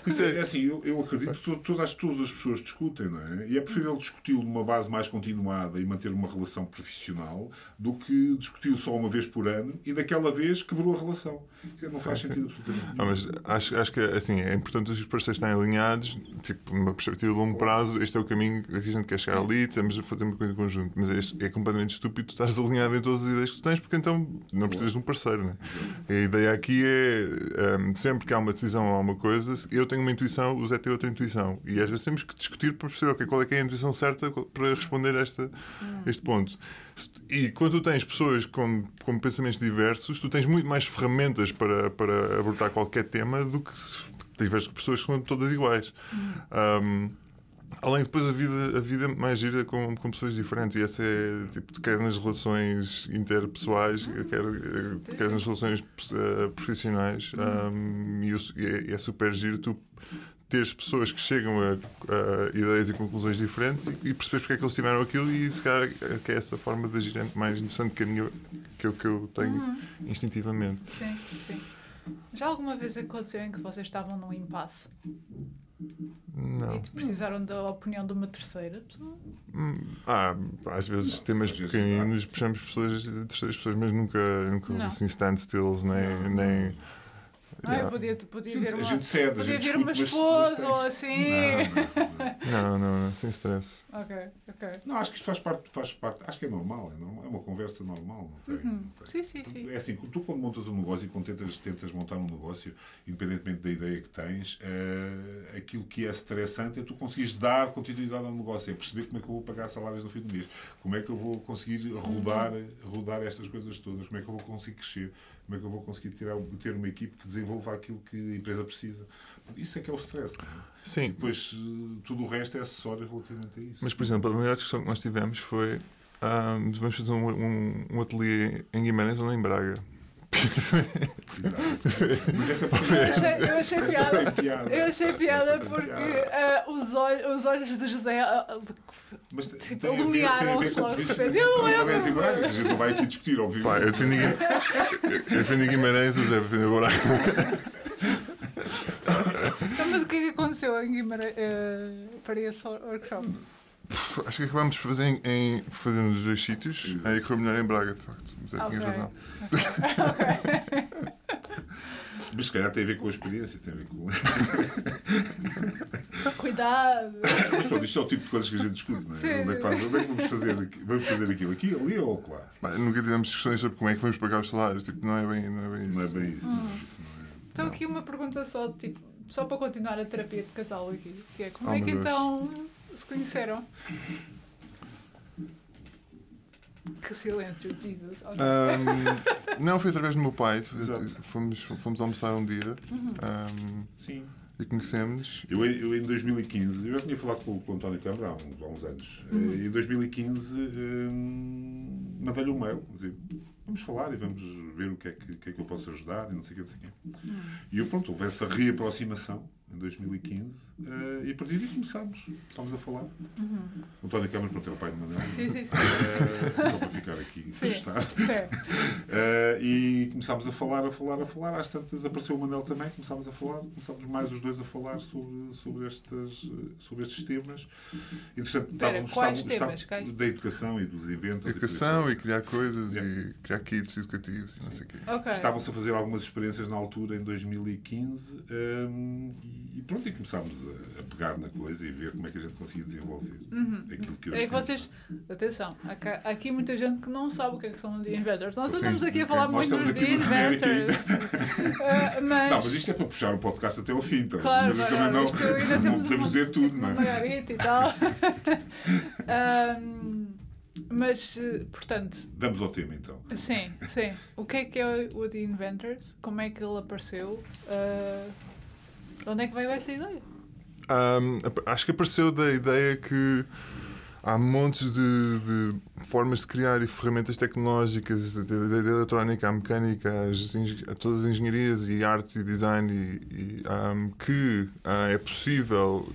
Isso é- *laughs* é assim, eu, eu acredito que to- todas, todas as pessoas discutem, não é? E é preferível discuti-lo numa base mais continuada e manter uma relação profissional do que discuti-lo só uma vez por ano e daquela vez quebrou a relação. Não faz sentido absolutamente nenhum. Não, mas acho, acho que assim, é importante os parceiros estarem alinhados, tipo, uma perspectiva de longo prazo, este é o caminho que a gente quer chegar ali, estamos a fazer uma coisa em conjunto. Mas é, é completamente estúpido tu estares alinhado em todas as ideias que tu tens, porque então não precisas de um parceiro. Né? A ideia aqui é hum, sempre que há uma decisão ou há uma coisa, eu tenho uma intuição, o Zé tem outra intuição. E às vezes temos que discutir para perceber ok, qual é é a intuição certa para responder a esta, este ponto. E quando tu tens pessoas com, com pensamentos diversos, tu tens muito mais ferramentas para, para abordar qualquer tema do que se tiveres pessoas que são todas iguais. Um, além de depois a vida, a vida mais gira com, com pessoas diferentes, e essa é tipo, quer nas relações interpessoais, quer, quer nas relações eh, profissionais, um, e, é, é super giro tu teres pessoas que chegam a, a ideias e conclusões diferentes e, e perceberes porque é que eles tiveram aquilo e se calhar é que é essa forma de agir é mais interessante que a minha que eu, que eu tenho instintivamente. Sim, sim. Já alguma vez aconteceu em que vocês estavam num impasse Não. e te precisaram da opinião de uma terceira pessoa? Ah, às vezes temas pequeninos puxamos pessoas, terceiras pessoas, mas nunca, nunca Não. assim standstills, nem. Não, nem Eu Yeah. podia, podia A gente, ver a uma, gente cede, podia ver uma esposa ou assim. Não, não, *laughs* não. Não, não, sem stress. Ok, ok. Não, acho que isto faz parte, faz parte. Acho que é normal, é, normal, é uma conversa normal. Não tem, não tem. Sim, sim, sim. É assim, tu quando montas um negócio e quando tentas, tentas montar um negócio, independentemente da ideia que tens, eh, aquilo que é estressante é tu conseguires dar continuidade ao negócio, é perceber como é que eu vou pagar salários no fim do mês, como é que eu vou conseguir rodar, rodar estas coisas todas, como é que eu vou conseguir crescer, como é que eu vou conseguir tirar, ter uma equipe que desenvolva aquilo que a empresa precisa. Isso é que é o stress. é? Sim, Depois eh, tudo o resto é acessório relativamente a isso. mas por exemplo, a maior discussão que nós tivemos foi ah, vamos fazer um, um, um ateliê em Guimarães ou em Braga. Mas essa é para Eu achei, eu achei piada. Eu achei piada porque ah, os, olhos, os olhos de José ah, Mas Tipo, iluminaram-se logo o de repente. Eu lembro. Guimarães e Braga. A gente não vai aqui discutir, Pá, obviamente. eu defendi, eu defendi Guimarães, o Zé defendeu Braga. Então, mas o que é que aconteceu em Guimarães eh, para esse workshop? Acho que acabámos de fazer em, em fazer nos dois sítios. Exato. Aí correu melhor em Braga, de facto. Mas é, tinha Ok. razão. *laughs* Mas se calhar tem a ver com a experiência, tem a ver com. Cuidado! Mas pronto, isto é o tipo de coisas que a gente discute, não é? Sim. Onde é que, faz, onde é que vamos, fazer, aqui- vamos fazer aquilo? Aqui, ali ou lá? Pá, nunca tivemos discussões sobre como é que vamos pagar os salários. Tipo, não é bem, não é bem isso. Não é bem isso. não é isso, não é? Então aqui uma pergunta só, tipo, só para continuar a terapia de casal aqui, que é como Oh, é que Deus. Se conheceram? Que silêncio, Jesus. Ahm, não, foi através do meu pai. Fomos, fomos almoçar um dia. Uhum. Ahm, Sim. e conhecemos. Eu, eu, em 2015, eu já tinha falado com, com o António Câmara há uns, há uns anos. Uhum. Eh, Em 2015, hum, mandei-lhe um mail, dizer, vamos falar e vamos ver o que é que, que, é que eu posso ajudar e não sei o que, não sei o quê. Uhum. E eu, pronto, houve essa reaproximação em 2015 eh, e a partir daí começámos. Começámos a falar. O António Câmara, pronto, é o pai de Manel. Sim, sim, sim. Eh, Só para ficar aqui registado. Sim. Eh, e começámos a falar, a falar, a falar. Às tantas apareceu o Manel também, começámos a falar, começámos mais os dois a falar sobre, sobre, estas, sobre estes temas. Entretanto, Espera, estávamos- quais estávamos- temas? da educação e dos eventos. Educação e criar coisas Yeah. e criar kits educativos e não sei o quê. Ok. Estavam-se a fazer algumas experiências na altura, em 2015, hum, e, e pronto, e começámos a, a pegar na coisa e ver como é que a gente conseguia desenvolver aquilo que hoje É que vocês, atenção, há aqui muita gente que não sabe o que é que são os The Inventors. Nós Sim, andamos aqui a falar nós muito estamos dos genérico Inventors. Ah, *laughs* mas, Não, mas isto é para puxar o podcast até ao fim, então. Claro, mas também não, ainda não podemos dizer tudo, não é? margarita e tal. Ahm, *laughs* mas, eh, portanto, Vamos ao tema, então. sim, sim. O que é que é o The Inventors? Como é que ele apareceu? De onde é que veio essa ideia? Ap- acho que apareceu da ideia que há montes de, de formas de criar e ferramentas tecnológicas, da eletrónica à mecânica, a todas as engenharias e artes e design, e, e, ahm, que ah, é possível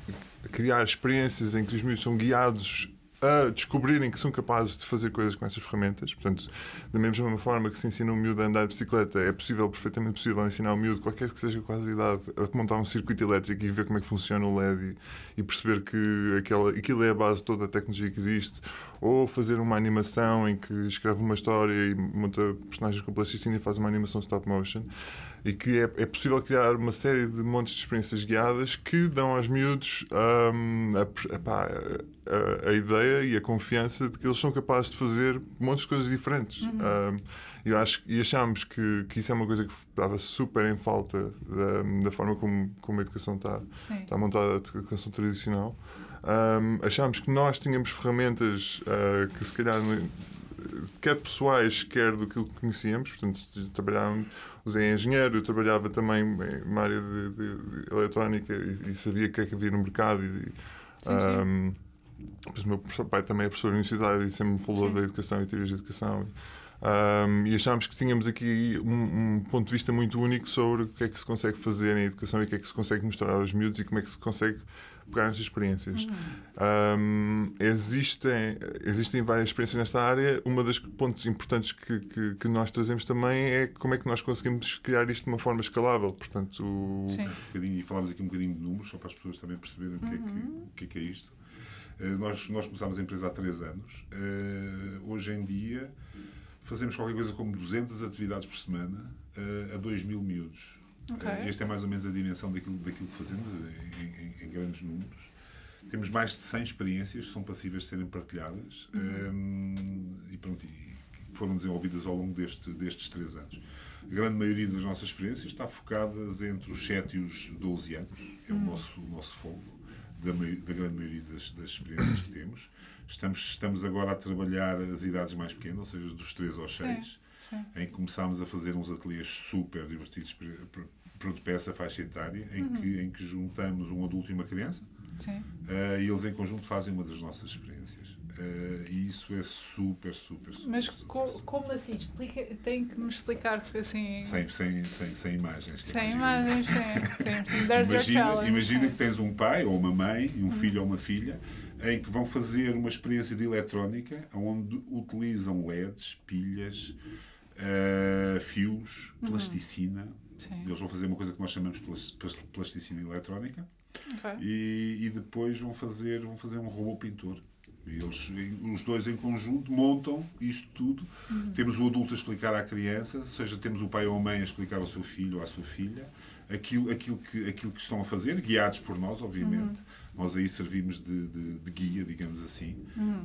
criar experiências em que os miúdos são guiados a descobrirem que são capazes de fazer coisas com essas ferramentas. Portanto, da mesma forma que se ensina um miúdo a andar de bicicleta, é possível, perfeitamente possível, ensinar um miúdo, qualquer que seja quase a idade, a montar um circuito elétrico e ver como é que funciona o LED e, e perceber que aquela, aquilo é a base de toda a tecnologia que existe. Ou fazer uma animação em que escreve uma história e monta personagens com plasticina e faz uma animação stop motion. E que é, é possível criar uma série de montes de experiências guiadas que dão aos miúdos hum, a, epá, a- a ideia e a confiança de que eles são capazes de fazer montes de coisas diferentes. Hum, eu acho, e achámos que, que isso é uma coisa que estava super em falta da, da forma como, como a educação está, Sim. está montada, a educação tradicional. Hum, achámos que nós tínhamos ferramentas ah, que se calhar quer pessoais, quer do que conhecíamos, portanto, trabalhava, usei engenheiro, eu trabalhava também uma área de, de- de eletrónica e, e sabia o que é que havia no mercado. E, ahm, pois o meu pai também é professor universitário e sempre me falou Sim. da educação e teorias de educação. Ahm, e achámos que tínhamos aqui um, um ponto de vista muito único sobre o que é que se consegue fazer em educação e o que é que se consegue mostrar aos miúdos e como é que se consegue pegar nestas experiências. Um, existem, existem várias experiências nesta área. Uma das pontos importantes que, que, que nós trazemos também é como é que nós conseguimos criar isto de uma forma escalável. Portanto, o- Sim. Um e falámos aqui um bocadinho de números, só para as pessoas também perceberem o que, é, que, o que é que é isto. Eh, nós, nós começámos a empresa há 3 anos. Eh, hoje em dia fazemos qualquer coisa como 200 atividades por semana eh, a 2 mil miúdos. Ok. Eh, esta é mais ou menos a dimensão daquilo, daquilo que fazemos, em, em- em grandes números. Temos mais de 100 experiências que são passíveis de serem partilhadas Uhum. eh, e, pronto, e foram desenvolvidas ao longo deste, destes 3 anos. A grande maioria das nossas experiências está focadas entre os 7 e os 12 anos, é Uhum. o nosso, o nosso fogo, da, da grande maioria das, das experiências que temos. Estamos, estamos agora a trabalhar as idades mais pequenas, ou seja, dos 3 aos 6, sim. em que começámos a fazer uns ateliês super divertidos para, para essa faixa etária, em, Uhum. que, em que juntamos um adulto e uma criança. Sim. Uh, e eles em conjunto fazem uma das nossas experiências. Uh, e isso é super, super, super. Mas super, co- super. como assim? Explica, tem que me explicar assim. Sem, sem, sem, sem imagens. é Sem imagens, sem. *laughs* your Imagina, imagina que tens um pai ou uma mãe, e um filho ou uma filha, em que vão fazer uma experiência de eletrónica onde utilizam LEDs, pilhas, uh, fios, plasticina. Sim. Eles vão fazer uma coisa que nós chamamos de plas- plas- plasticina eletrónica. Ok. e, e depois vão fazer, vão fazer um robô pintor. E eles, os dois em conjunto, montam isto tudo. Temos o adulto a explicar à criança, ou seja, temos o pai ou a mãe a explicar ao seu filho ou à sua filha aquilo, aquilo, que, aquilo que estão a fazer, guiados por nós, obviamente. Nós aí servimos de, de- de guia, digamos assim.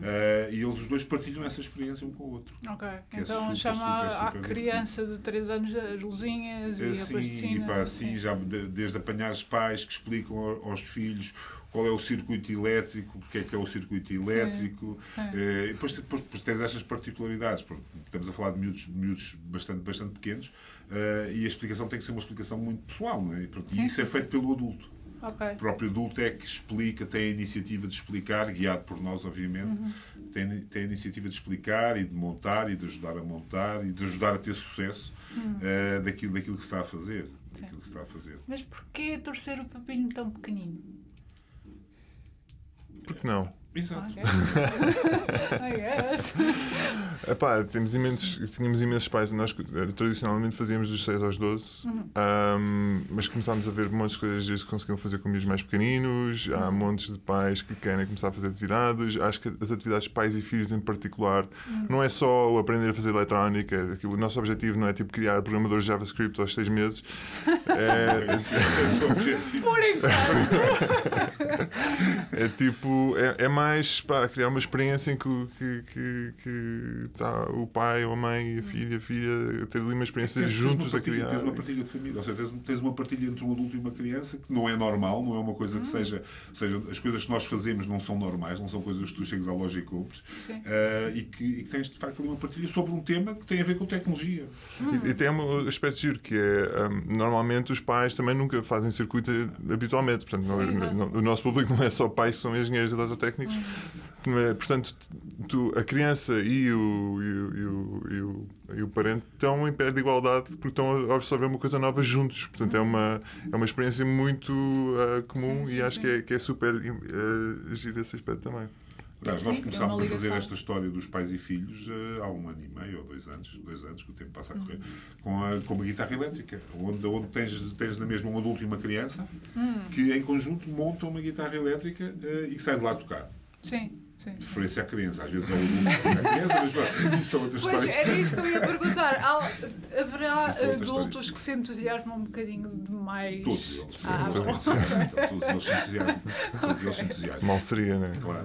Eh, e eles os dois partilham essa experiência um com o outro. Ok. É então super, chama super, super criança de 3 anos as luzinhas e a Assim, plasticina. e pá, assim, já de- desde apanhar os pais que explicam ao- aos filhos qual é o circuito elétrico, porque é que é o circuito elétrico. sim. E depois, depois, depois tens estas particularidades. Pronto, Estamos a falar de miúdos, miúdos bastante, bastante pequenos eh, e a explicação tem que ser uma explicação muito pessoal, não é? E, pronto, e isso é feito pelo adulto. Ok. O próprio adulto é que explica, tem a iniciativa de explicar, guiado por nós, obviamente, Uhum. tem, tem a iniciativa de explicar e de montar e de ajudar a montar e de ajudar a ter sucesso Uhum. eh, daquilo, daquilo que se está a fazer. Daquilo que está a fazer. Mas porquê torcer o papinho tão pequenino? Porque não? Exato. *laughs* Guess. Epá, temos imensos, tínhamos imensos pais. Nós eh, tradicionalmente fazíamos dos 6 aos 12, ahm, mas começámos a ver montes de coisas que conseguiam fazer com miúdos mais pequeninos. Há montes de pais que querem começar a fazer atividades. Acho que as atividades pais e filhos, em particular, não é só o aprender a fazer eletrónica. que O nosso objetivo não é tipo criar programadores JavaScript aos 6 meses. É, *laughs* Esse é o objetivo. Por enquanto. *laughs* É tipo, é, é mais para criar uma experiência em que, que, que, que está o pai ou a mãe e a filha, a filha a ter ali uma experiência tens juntos uma a partilha- criar. Tens uma partilha de família, ou seja, tens, tens uma partilha entre um adulto e uma criança que não é normal, não é uma Hum. coisa que seja. Ou seja, as coisas que nós fazemos não são normais, não são coisas que tu chegas à loja e compres. Eh, e, que, e que tens de facto ali uma partilha sobre um tema que tem a ver com tecnologia. E, e tem um aspecto giro que é hum, normalmente os pais também nunca fazem circuito habitualmente. Portanto, não- Sim, não- o nosso público não é só pais que são engenheiros eletrotécnicos. Portanto, tu, a criança e o, e, o, e, o, e, o, e o parente estão em pé de igualdade porque estão a absorver uma coisa nova juntos. Portanto, é uma, é uma experiência muito ah, comum Sim, e sim, acho sim. que é, que é super uh, giro esse aspecto também. Aliás, Sim, nós é começámos a fazer esta história dos pais e filhos eh, há um ano e meio ou dois anos, dois anos que o tempo passa a correr, Uhum. com, a, com uma guitarra elétrica, onde, onde tens, tens na mesma um adulto e uma criança Hum. que em conjunto montam uma guitarra elétrica eh, e saem de lá a tocar. Sim, sim. À criança, às vezes é o adulto e a criança, mas isso são outras Pois, histórias. era isso que eu ia perguntar. Há- haverá é outra adultos que se entusiasmam um bocadinho demais? Todos eles. Ah, todos, eles se *laughs* entusiasmam, todos eles se entusiasmam. Todos eles se entusiasmam. Mal seria, né? Claro,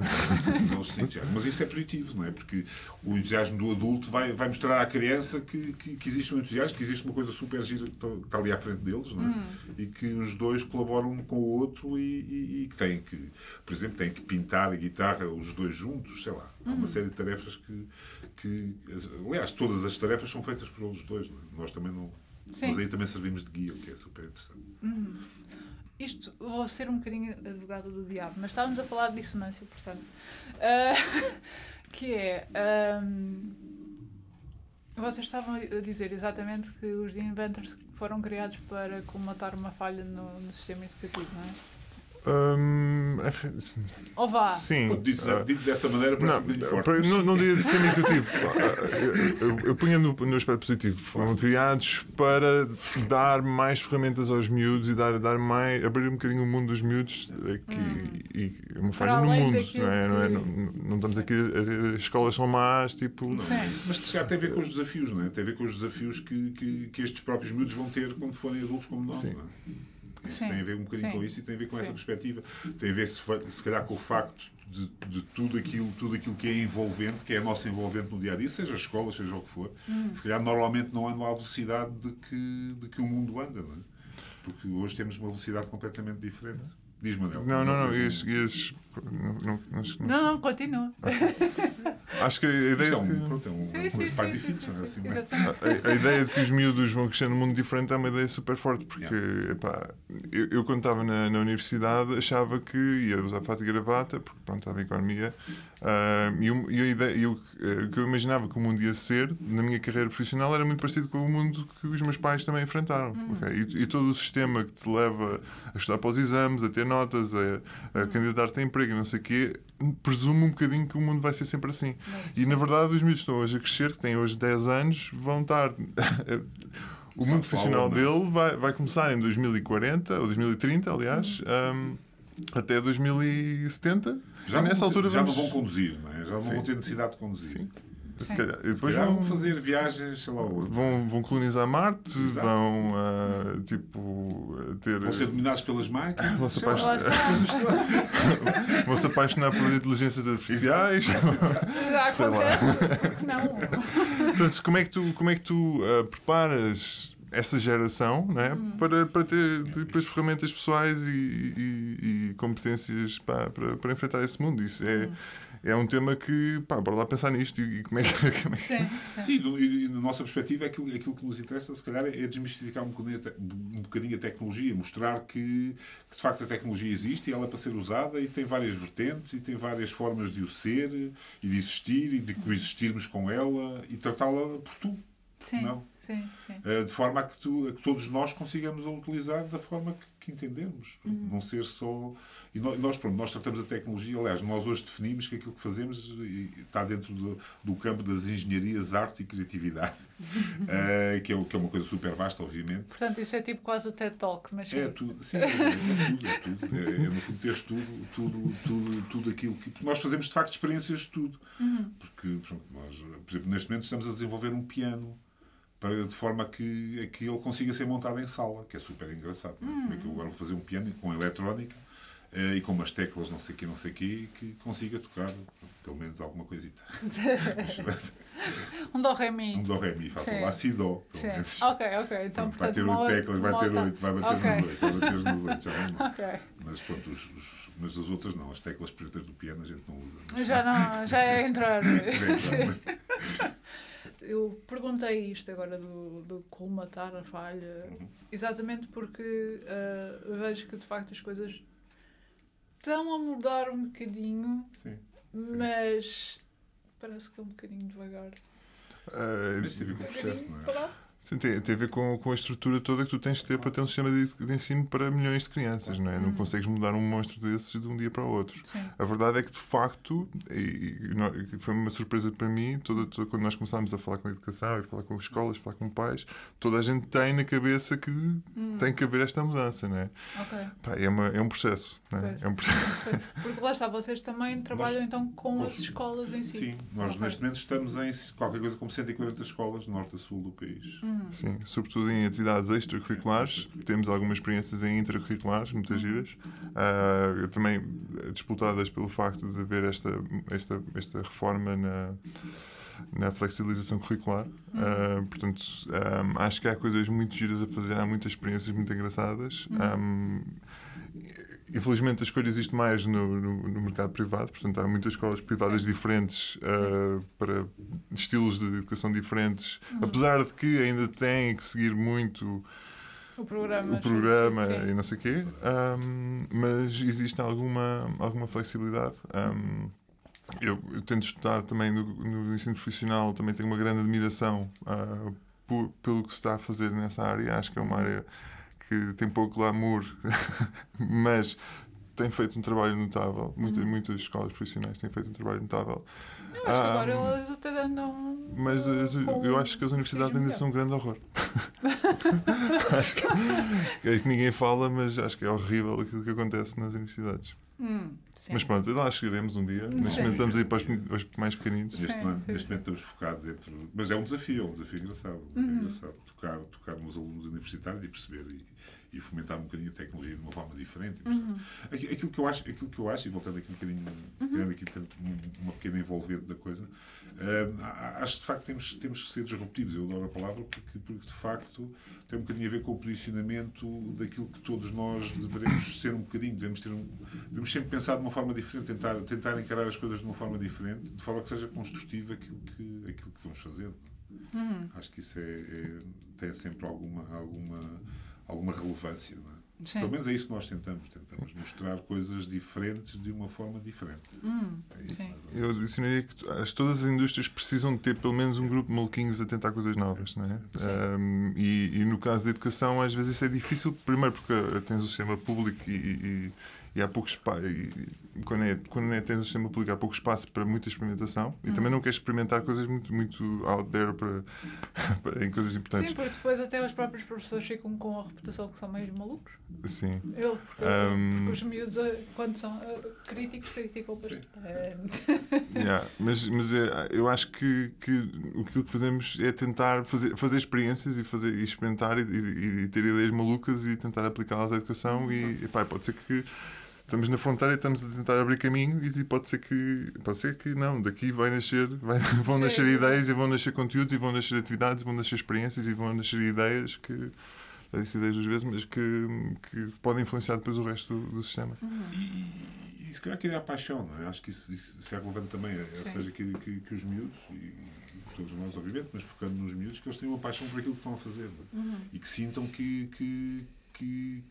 eles se entusiasmam. Mas isso é positivo, não é? Porque o entusiasmo do adulto vai, vai mostrar à criança que, que, que existe um entusiasmo, que existe uma coisa super gira que está, que está ali à frente deles, não é? E que os dois colaboram um com o outro e, e- e que têm que, por exemplo, têm que pintar a guitarra os dois juntos, sei lá. Há uma série de tarefas que, que. Aliás, todas as tarefas são feitas por eles dois, é? Nós também não. Sim. Nós aí também servimos de guia, o que é super interessante. Isto, vou ser um bocadinho advogado do diabo, mas estávamos a falar de dissonância, portanto. Ah, *laughs* que é. ahm, vocês estavam a dizer exatamente que os inventors foram criados para colmatar uma falha no, no sistema educativo, não é? Hum, Ou vá! sim. Quando dito, ah, dito dessa maneira, Não, forte. não, não diria de ser negativo. *laughs* Eu, eu, eu punha no, no aspecto positivo. Foram criados para dar mais ferramentas aos miúdos e dar, dar mais, abrir um bocadinho o mundo dos miúdos eh, que, e uma falha no Hum. mundo. Não, é? Não, é? Não, não estamos aqui a dizer as escolas são más, tipo. Não. Mas se tem a ver com os desafios, não é? Tem a ver com os desafios que, que, que estes próprios miúdos vão ter quando forem adultos como nós, Sim. não é? Isso Sim. tem a ver um bocadinho Sim. com isso e tem a ver com essa Sim. perspectiva. Tem a ver, se, se calhar, com o facto de, de tudo, aquilo, tudo aquilo que é envolvente, que é a nossa envolvente no dia a dia, seja a escola, seja o que for, Hum. se calhar normalmente não andam à velocidade de que, de que o mundo anda, não é? Porque hoje temos uma velocidade completamente diferente. Diz Manel. Não, não, não. Ias, ias- não, não, não, Não, não, continua. Acho que a ideia é um, pronto, é um, Sim, sim, não é? sim, Assim. A, a ideia de que os miúdos vão crescer num mundo diferente é uma ideia super forte, porque epá, eu, eu quando estava na, na universidade achava que ia usar fato e gravata, porque pronto, estava em economia, ah, e, o- e a ideia, e o eh, o que eu imaginava que o mundo ia ser na minha carreira profissional era muito parecido com o mundo que os meus pais também enfrentaram. ok? E, e todo o sistema que te leva a estudar para os exames, a ter notas, a, a candidatar-te a emprego e não sei o quê, presume um bocadinho que o mundo vai ser sempre assim. E na verdade, os miúdos que estão hoje a crescer, que têm hoje 10 anos, vão estar. *laughs* o mundo profissional falam, não é? dele vai, vai começar em 2040, ou 2030, aliás, um, até 2070. Já e não nessa vão- altura já vamos. não vão conduzir, não é? Já não Sim. vão ter necessidade de conduzir. Sim. Se calhar- e Se depois calhar vão, vão fazer viagens, sei lá onde. vão, vão colonizar Marte, Exato. vão ah, tipo ah, ter. Vão ser dominados pelas máquinas. Vão se está. vão se apaixonar por inteligências artificiais. Já Sei lá. acontece. Não? Portanto, como é que tu, como é que tu ah, preparas essa geração não é? para, para ter depois ferramentas pessoais e, e- e competências para, para, para enfrentar esse mundo? Isso é, é um tema que, pá, bora lá pensar nisto e, e como é que. *laughs* Como é que... Sim, sim. Sim, do- e, na nossa perspectiva, aquilo, aquilo que nos interessa, se calhar, é desmistificar um bocadinho, a te- um bocadinho a tecnologia, mostrar que, que, de facto a tecnologia existe e ela é para ser usada e tem várias vertentes e tem várias formas de o ser e de existir e de coexistirmos com ela e tratá-la por tu. Sim, Não. sim, sim. Eh, de forma a que, tu- a que todos nós consigamos a utilizar da forma que, que entendemos. Não ser só. E nó- nós, pronto, nós tratamos a tecnologia, aliás, nós hoje definimos que aquilo que fazemos está dentro do, do campo das engenharias, arte e criatividade, *laughs* Eh, que, é, que é uma coisa super vasta, obviamente. Portanto, isso é tipo quase o TED Talk, mas. É tudo, sim, é, é tudo, é tudo. É, é, no fundo teres tudo, tudo, tudo, tudo aquilo que. Porque nós fazemos de facto experiências de tudo. Porque, pronto, nós, por exemplo, neste momento estamos a desenvolver um piano para, de forma que, a que ele consiga ser montado em sala, que é super engraçado. é? Como é que eu agora vou fazer um piano com eletrónica e com umas teclas, não sei o quê, não sei o quê, que consiga tocar pelo menos alguma coisita. *laughs* um do ré mi. um dó, ré, mi, o lá, si, dó, pelo Sim. menos. Ok, ok. Então, Pronto, vai portanto, ter uma- oito teclas, vai ter oito, vai bater Ok. nos oito, vai bater nos oito, já vem mal. Ok. Mas pronto, os, os- mas as outras não, as teclas pretas do piano a gente não usa. Já não, já é entrar. *laughs* Bem, *laughs* Eu perguntei isto agora do, do colmatar a falha, Uhum. exatamente porque ah, vejo que de facto as coisas estão a mudar um bocadinho, Sim. mas parece que é um bocadinho devagar. Teve com o processo, não é? Devagar? Sim, tem, tem a ver com, com a estrutura toda que tu tens de ter para ter um sistema de, de ensino para milhões de crianças, não é? Não consegues mudar um monstro desses de um dia para o outro. Sim. A verdade é que, de facto, e, e foi uma surpresa para mim, toda, toda- quando nós começámos a falar com a educação, e falar com escolas, falar com pais, toda a gente tem na cabeça que tem que haver esta mudança, não é? Ok. Pá, é, uma- é um processo, não é? É um processo. *laughs* Porque lá está, vocês também trabalham então com nós- as escolas em si. Sim, nós Ok. neste momento estamos em qualquer coisa como 140 escolas, norte a sul do país. Sim, sobretudo em atividades extracurriculares. Temos algumas experiências em intracurriculares, muitas giras. Ah, também disputadas pelo facto de haver esta, esta, esta reforma na, na flexibilização curricular. Ah, portanto, ah, acho que há coisas muito giras a fazer, há muitas experiências muito engraçadas. Ah, Infelizmente a escolha existe mais no, no, no mercado privado, portanto há muitas escolas privadas diferentes ah, para estilos de educação diferentes, apesar de que ainda têm que seguir muito O programa. o programa e não sei o quê, ahm, mas existe alguma, alguma flexibilidade. Ahm, eu, eu tento estudar também no, no ensino profissional, também tenho uma grande admiração ah, por- pelo que se está a fazer nessa área. Acho que é uma área que tem pouco glamour, *laughs* mas tem feito um trabalho notável. Muitas, muitas escolas profissionais têm feito um trabalho notável. Eu acho que agora Ah, eles até andam. mas as- com eu acho que as universidades ainda melhor. são um grande horror. *laughs* *laughs* acho que, é que ninguém fala, mas acho que é horrível aquilo que acontece nas universidades. Hum, sim. Mas pronto, lá chegaremos um dia. Neste Sim. momento estamos aí para os, os mais pequeninos. Neste, momento, sim. neste momento estamos focados dentro. Mas é um desafio, é um desafio engraçado. um desafio engraçado. Tocar, tocar nos alunos universitários e perceber e, e fomentar um bocadinho a tecnologia de uma forma diferente. Aqui- Aquilo, que eu acho, aquilo que eu acho, e voltando aqui um bocadinho, tirando aqui um- uma pequena envolvente da coisa, a- acho que de facto temos, temos que ser disruptivos. Eu adoro a palavra porque, porque de facto tem um bocadinho a ver com o posicionamento daquilo que todos nós devemos ser um bocadinho. Devemos, ter um, devemos sempre pensar de uma forma diferente, tentar, tentar encarar as coisas de uma forma diferente, de forma que seja construtiva aquilo que, aquilo que vamos fazer. Acho que isso é, é- tem sempre alguma, alguma, alguma relevância. Não é? Sim. Pelo menos é isso que nós tentamos. Tentamos mostrar coisas diferentes de uma forma diferente. Hum, É isso. Eu adicionaria que as- todas as indústrias precisam de ter pelo menos um grupo de maluquinhos a tentar coisas novas, não é? Um, e, e no caso da educação, às vezes isso é difícil, primeiro porque tens o sistema público e, e- e há pouco espaço. Quando, é, quando é, tens o sistema público, há pouco espaço para muita experimentação e também não queres experimentar coisas muito, muito out there para, *laughs* para- em coisas importantes. Sim, porque depois até os próprios professores ficam com a reputação que são meio malucos. Sim. Eu, porque, Um, porque os miúdos, eh, quando são eh, críticos, criticam bastante. Yeah, mas mas é, eu acho que, que o que fazemos é tentar fazer, fazer experiências e, fazer, e experimentar e, e- e ter ideias malucas e tentar aplicá-las à educação e, e pá, pode ser que estamos na fronteira e estamos a tentar abrir caminho e pode ser que pode ser que não, daqui vai nascer vai- *laughs* vão Sim. nascer ideias e vão nascer conteúdos e vão nascer atividades e vão nascer experiências e vão nascer ideias que já disse ideias duas vezes, mas que, que podem influenciar depois o resto do, do sistema. E, e se calhar criar paixão, não é? Acho que isso, isso, é relevante também. é-. Ou seja, que, que, que os miúdos, e, e todos nós, obviamente, mas focando nos miúdos, que eles tenham uma paixão por aquilo que estão a fazer. é? Uhum. E que sintam que, que, que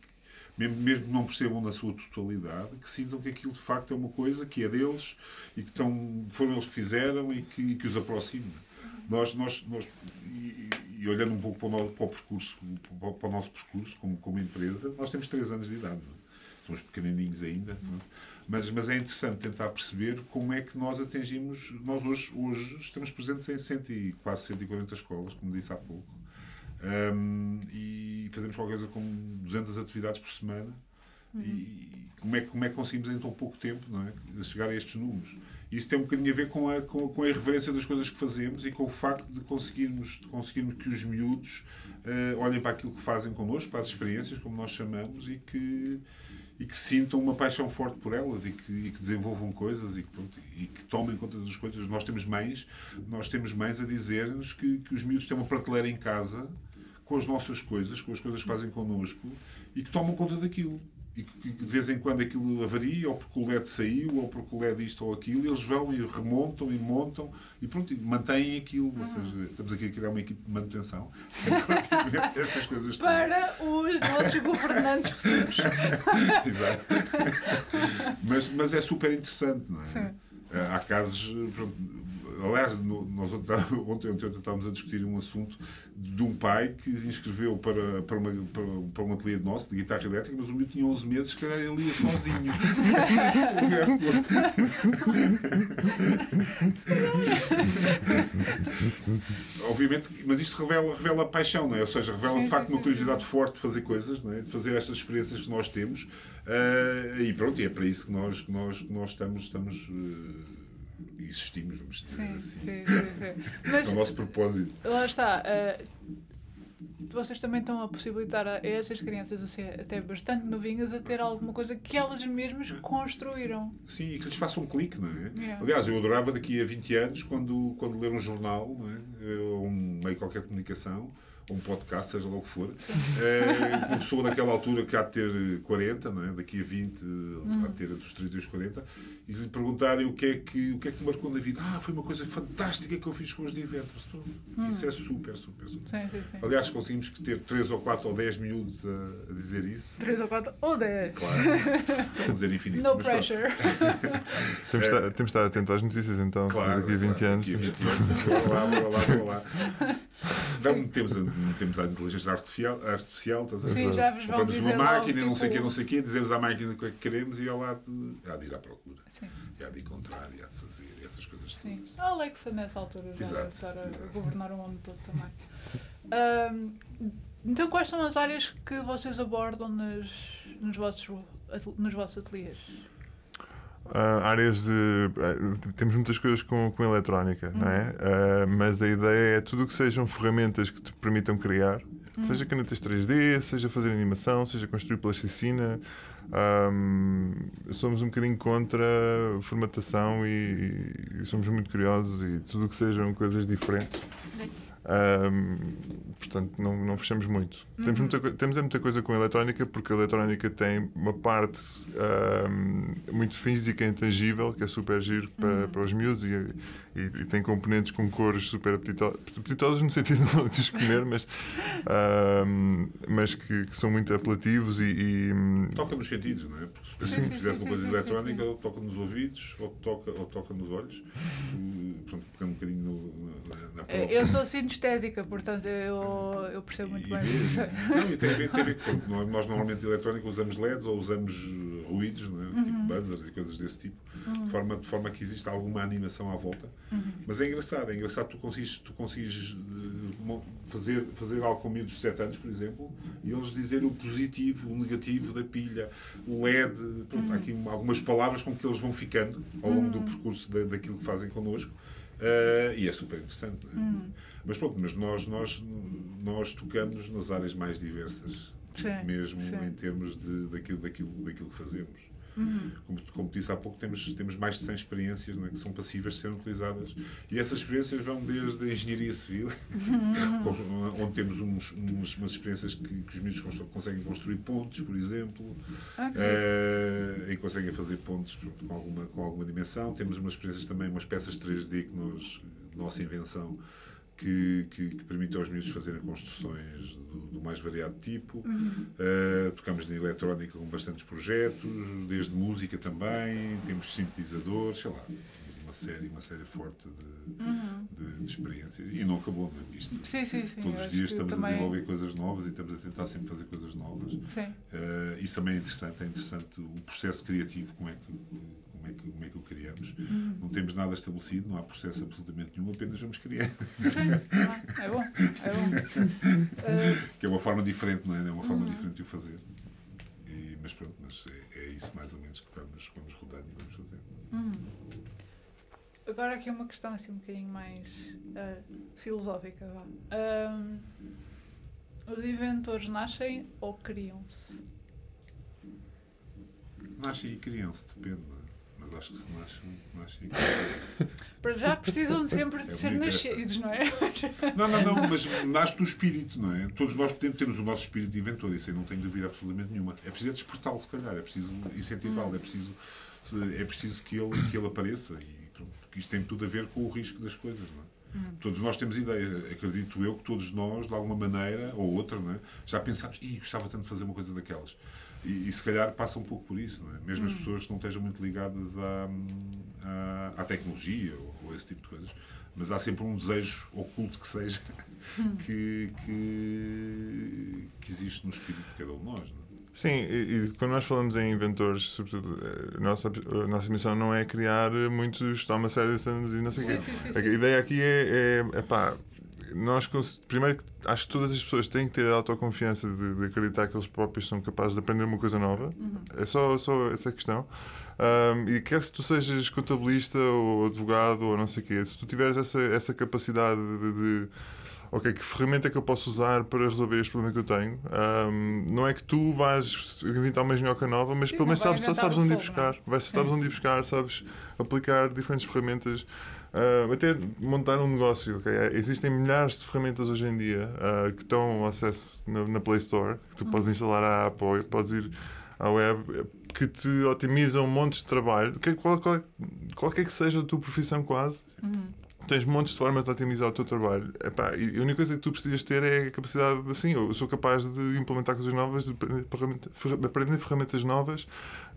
mesmo, que não percebam na sua totalidade, que sintam que aquilo de facto é uma coisa que é deles e que estão, foram eles que fizeram e que, que os aproxima. Nós, nós, nós e, e olhando um pouco para o, no- para o percurso, para o- nosso percurso como, como empresa, nós temos três anos de idade. é? Somos pequenininhos ainda. é? Mas, mas é interessante tentar perceber como é que nós atingimos. Nós hoje, hoje estamos presentes em 100 e, quase 140 escolas, como disse há pouco. Um, e fazemos qualquer coisa como 200 atividades por semana. E como é, que- como é que conseguimos em tão pouco tempo não é? chegar a estes números? Isso tem um bocadinho a ver com a, com, com a irreverência das coisas que fazemos e com o facto de conseguirmos, de conseguirmos que os miúdos eh, olhem para aquilo que fazem connosco, para as experiências, como nós chamamos, e que, e que sintam uma paixão forte por elas e que, e que desenvolvam coisas e que, pronto, e que tomem conta das coisas. Nós temos mães, nós temos mães a dizer-nos que, que os miúdos têm uma prateleira em casa com as nossas coisas, com as coisas que fazem connosco e que tomam conta daquilo. E que, de vez em quando aquilo avaria, ou porque o LED saiu, ou porque o LED isto ou aquilo, e eles vão e remontam e montam e pronto, e mantêm aquilo. Ou seja, estamos aqui a criar uma equipe de manutenção. *laughs* Essas coisas todas. Para os nossos governantes futuros. *laughs* Exato. mas, mas é super interessante, não é? Sim. Há casos. pronto, aliás, nós ontem, *laughs* ontem, ontem estávamos a discutir um assunto de um pai que se inscreveu para, para, uma, para, para um ateliê nosso de guitarra elétrica, mas o miúdo tinha 11 meses, se calhar ele ia sozinho. *laughs* Obviamente, mas isto revela, revela paixão, não é? Ou seja, revela de facto uma curiosidade forte de fazer coisas, não é? de fazer estas experiências que nós temos. Ah, e pronto, e é para isso que nós, que nós, que nós estamos, estamos eh, existimos, vamos dizer Sim, assim. sim, sim, sim. *laughs* É Mas o nosso propósito. lá está. eh, vocês também estão a possibilitar a essas crianças a ser até bastante novinhas a ter alguma coisa que elas mesmas construíram. Sim, e que lhes faça um clique, não é? Yeah. Aliás, eu adorava daqui a 20 anos, quando, quando ler um jornal, não é? ou um meio qualquer de comunicação, ou um podcast, seja lá o que for, eh, uma pessoa naquela altura que há de ter 40, não é? daqui a 20, há de ter entre os 30 e os 40, e lhe perguntarem o que, é que, o que é que marcou na vida. Ah, foi uma coisa fantástica que eu fiz com os de eventos. Isso é super, super, super. Sim, sim, sim. Aliás, conseguimos que ter 3 ou 4 ou 10 miúdos a, a dizer isso. 3 ou 4 ou 10. Claro, vou dizer infinitos. No pressure. *laughs* Temos, de estar, temos de estar atentos às notícias então, Claro, daqui a 20 claro, anos. Daqui a temos 20 anos. Bora lá, bora lá, bora lá. Não, temos, a, temos a inteligência artificial, artificial estás a? Sim, já vos vão Compramos dizer uma máquina, não sei o tipo- quê, não sei o quê, dizemos à máquina o que é que queremos e ela há de, há de ir à procura. Sim, E há de encontrar, e há de fazer, e essas coisas sim. todas. A Alexa nessa altura já Exato, vai estar a governar o mundo todo também. Ahm, então, quais são as áreas que vocês abordam nas, nos, vossos, nos vossos ateliês? Ah, áreas de. ah, temos muitas coisas com, com eletrónica, não é? Ah, mas a ideia é tudo o que sejam ferramentas que te permitam criar, seja canetas 3D, seja fazer animação, seja construir plasticina. Ahm, somos um bocadinho contra a formatação e, e somos muito curiosos e tudo o que sejam coisas diferentes. Ahm, portanto, não, não fechamos muito. Temos, muita, coi- temos é muita coisa com a eletrónica, porque a eletrónica tem uma parte ahm, muito física e intangível, que é super giro para, para os miúdos, e, e, e tem componentes com cores super apetito- apetitosos, no sentido *laughs* de os comer, mas, ahm, mas que, que são muito apelativos e. e, Toca nos sentidos, não é? Porque se Sim, se sim, uma coisa sim, eletrónica, sim, ou toca nos ouvidos, ou toca, ou toca nos olhos. Portanto, pegando um bocadinho no- na, na. Eu sou sinestésica, portanto eu, eu percebo muito E bem. *laughs* não, e tem a ver, tem a ver com, nós, normalmente eletrónica usamos LEDs ou usamos eh, ruídos, não é? tipo buzzers e coisas desse tipo, de, forma, de forma que existe alguma animação à volta. Mas é engraçado, é engraçado tu consegues, tu consegues eh, mo- fazer, fazer algo com miúdos de 7 anos, por exemplo, e eles dizerem o positivo, o negativo da pilha, o LED, pronto, há aqui algumas palavras com que eles vão ficando ao longo do percurso da, daquilo que fazem connosco. Eh, e é super interessante. é? Mas pronto, mas nós, nós, nós tocamos nas áreas mais diversas Sim, mesmo sim. em termos de, daquilo, daquilo, daquilo que fazemos. Uhum. Como, como disse há pouco, temos, temos mais de 100 experiências né, que são passíveis de serem utilizadas. E essas experiências vão desde a engenharia civil, *laughs* Uhum. onde temos uns, uns- umas experiências que, que os miúdos constru- conseguem construir pontes, por exemplo, Ok. eh, e conseguem fazer pontes pronto, com, alguma, com alguma dimensão. Temos umas experiências também, umas peças 3D que nós, nossa invenção, que, que, que permite aos miúdos fazerem construções do, do mais variado tipo. Uh, tocamos na eletrónica com bastantes projetos, desde música também, temos sintetizadores, sei lá, temos uma série, uma série forte de, de, de experiências. E não acabou, não é? Isto, Sim, sim, sim. todos os dias estamos também... a desenvolver coisas novas e estamos a tentar sempre fazer coisas novas. Sim. Uh, isso também é interessante, é interessante o processo criativo, como é que, como é que, como é que o criamos. Não temos nada estabelecido, não há processo absolutamente nenhum, apenas vamos criar. Ah, é bom. É bom. Uh, que é uma forma diferente, não é? É uma forma diferente de o fazer. E, mas pronto, mas é, é isso mais ou menos que vamos, vamos rodando e vamos fazer. Agora aqui uma questão assim um bocadinho mais ah, filosófica. Vá. Os inventores nascem ou criam-se? Nascem e criam-se, depende, é? Mas acho que se nascem, nascem e *laughs* Para já precisam sempre de É ser nascidos, não é? Não, não, não, mas nasce do espírito, não é? Todos nós temos, o nosso espírito de inventor, isso aí não tenho dúvida absolutamente nenhuma. É preciso despertá-lo, se calhar, é preciso incentivá-lo, é preciso, é preciso que, ele, que ele apareça. E pronto, porque isto tem tudo a ver com o risco das coisas, não é? Todos nós temos ideia, acredito eu que todos nós, de alguma maneira ou outra, é? já pensámos, Ih, gostava tanto de fazer uma coisa daquelas. E, e se calhar passa um pouco por isso, não é? mesmo as pessoas que não estejam muito ligadas à, à, à tecnologia ou, ou esse tipo de coisas, mas há sempre um desejo oculto que seja *laughs* que, que, que existe no espírito de cada um de nós. Não é? Sim, e, e quando nós falamos em inventores, sobretudo, eh, a nossa, a nossa missão não é criar muitos Thomas Edisons e não sei o quê. Sim, sim, sim, A ideia aqui é, é, é pá, nós, primeiro, acho que todas as pessoas têm que ter a autoconfiança de, de acreditar que eles próprios são capazes de aprender uma coisa nova. É só, só essa questão. Um, e quer que tu sejas contabilista ou advogado ou não sei o quê, se tu tiveres essa, essa capacidade de, de ok, que ferramenta é que eu posso usar para resolver este problema que eu tenho? Um, não é que tu vais inventar uma engenhoca nova, mas Sim, pelo menos sabes, sabes onde ir fogo, buscar. não é? Vais, sabes onde ir buscar, sabes aplicar diferentes ferramentas. Ah, até montar um negócio. ok? Existem milhares de ferramentas hoje em dia ah, que estão acesso na, na Play Store, que tu podes instalar a app ou podes ir à web, que te otimizam montes de trabalho, que- qual- qual- qualquer que seja a tua profissão quase. Tens montes de formas de otimizar o teu trabalho. Epá, e a única coisa que tu precisas ter é a capacidade de, assim, eu sou capaz de implementar coisas novas, de aprender ferramenta- fer- aprender ferramentas novas,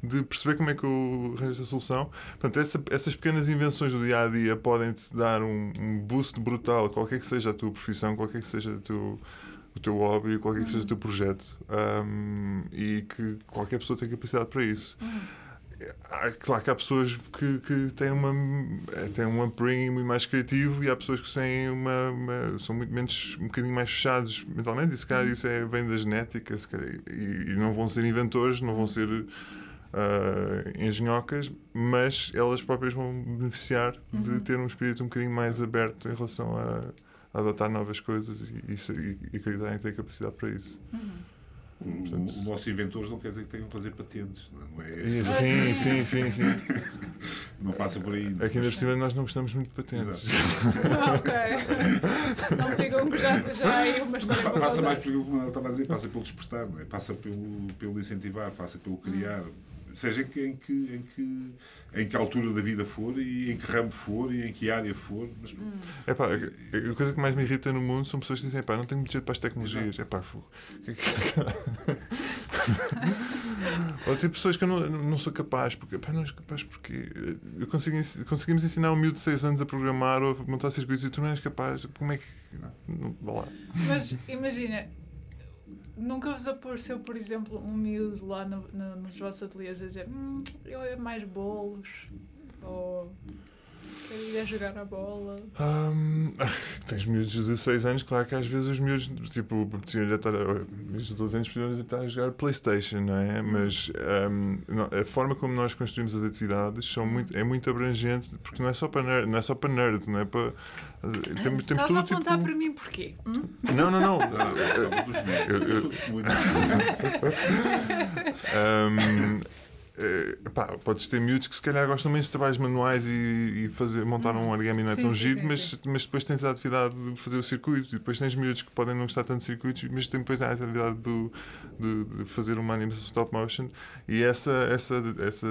de perceber como é que eu arranjo essa solução. Portanto, essa- essas pequenas invenções do dia a dia podem-te dar um, um boost brutal, qualquer que seja a tua profissão, qualquer que seja o teu, hobby, qualquer que seja o teu projeto. Um, e que qualquer pessoa tem capacidade para isso. Há- Claro que há pessoas que, que têm, uma, têm um upbringing muito mais criativo e há pessoas que têm uma, uma- são muito menos, um bocadinho mais fechados mentalmente e se calhar isso é, vem da genética se calhar, e, e não vão ser inventores, não vão ser ah, engenhocas, mas elas próprias vão beneficiar de ter um espírito um bocadinho mais aberto em relação a, a adotar novas coisas e, e, e acreditarem que têm capacidade para isso. O, o nosso inventores não quer dizer que tenham que fazer patentes, não é? Não, é isso. sim, sim, sim, sim. *laughs* não passa por aí. Aqui ainda por cima nós não gostamos muito de patentes. Ah, *laughs* ok. Não me digam que já, aí uma história Passa mais pelo, estava a dizer, passa pelo despertar, não é? passa pelo, pelo incentivar, passa pelo criar. Seja em que, em, que, em, que, em que altura da vida for e em que ramo for e em que área for. Mas, Epá, a coisa que mais me irrita no mundo são pessoas que dizem, pá, não tenho muito jeito para as tecnologias. Epá, fogo. Que- que- Ou dizer pessoas que eu não, não sou capaz, porque pá, não és capaz porque eu consigo, conseguimos ensinar um miúdo de 6 anos a programar ou a montar circuitos e tu não és capaz. Como é que. Não, vá lá. Mas imagina, nunca vos apareceu, por exemplo, um miúdo lá no, no- nos vossos ateliês a dizer hum, eu é mais bolos ou Ir a jogar a bola. Hum, *laughs* tens miúdos de 6 anos, claro que às vezes os miúdos, tipo, estar, miúdos de 12 anos podiam já estar a jogar Playstation, não é? Mas hum, não, a forma como nós construímos as atividades são muito, é muito abrangente, porque não é só para, ner- não é só para nerds, não é para... Temos, temos Estás tudo a apontar tipo... para mim porquê? Hum? Não, não, não. *laughs* Não, eu, eu, médicos. eu *laughs* Hum, eh, pá, podes ter miúdos que se calhar gostam menos de trabalhos manuais e, e fazer, montar um origami não é Sim, tão giro, sim, mas, sim. mas depois tens a atividade de fazer o circuito e depois tens miúdos que podem não gostar tanto de circuitos, mas depois a atividade do, de, de fazer uma animação stop motion e essa, essa, essa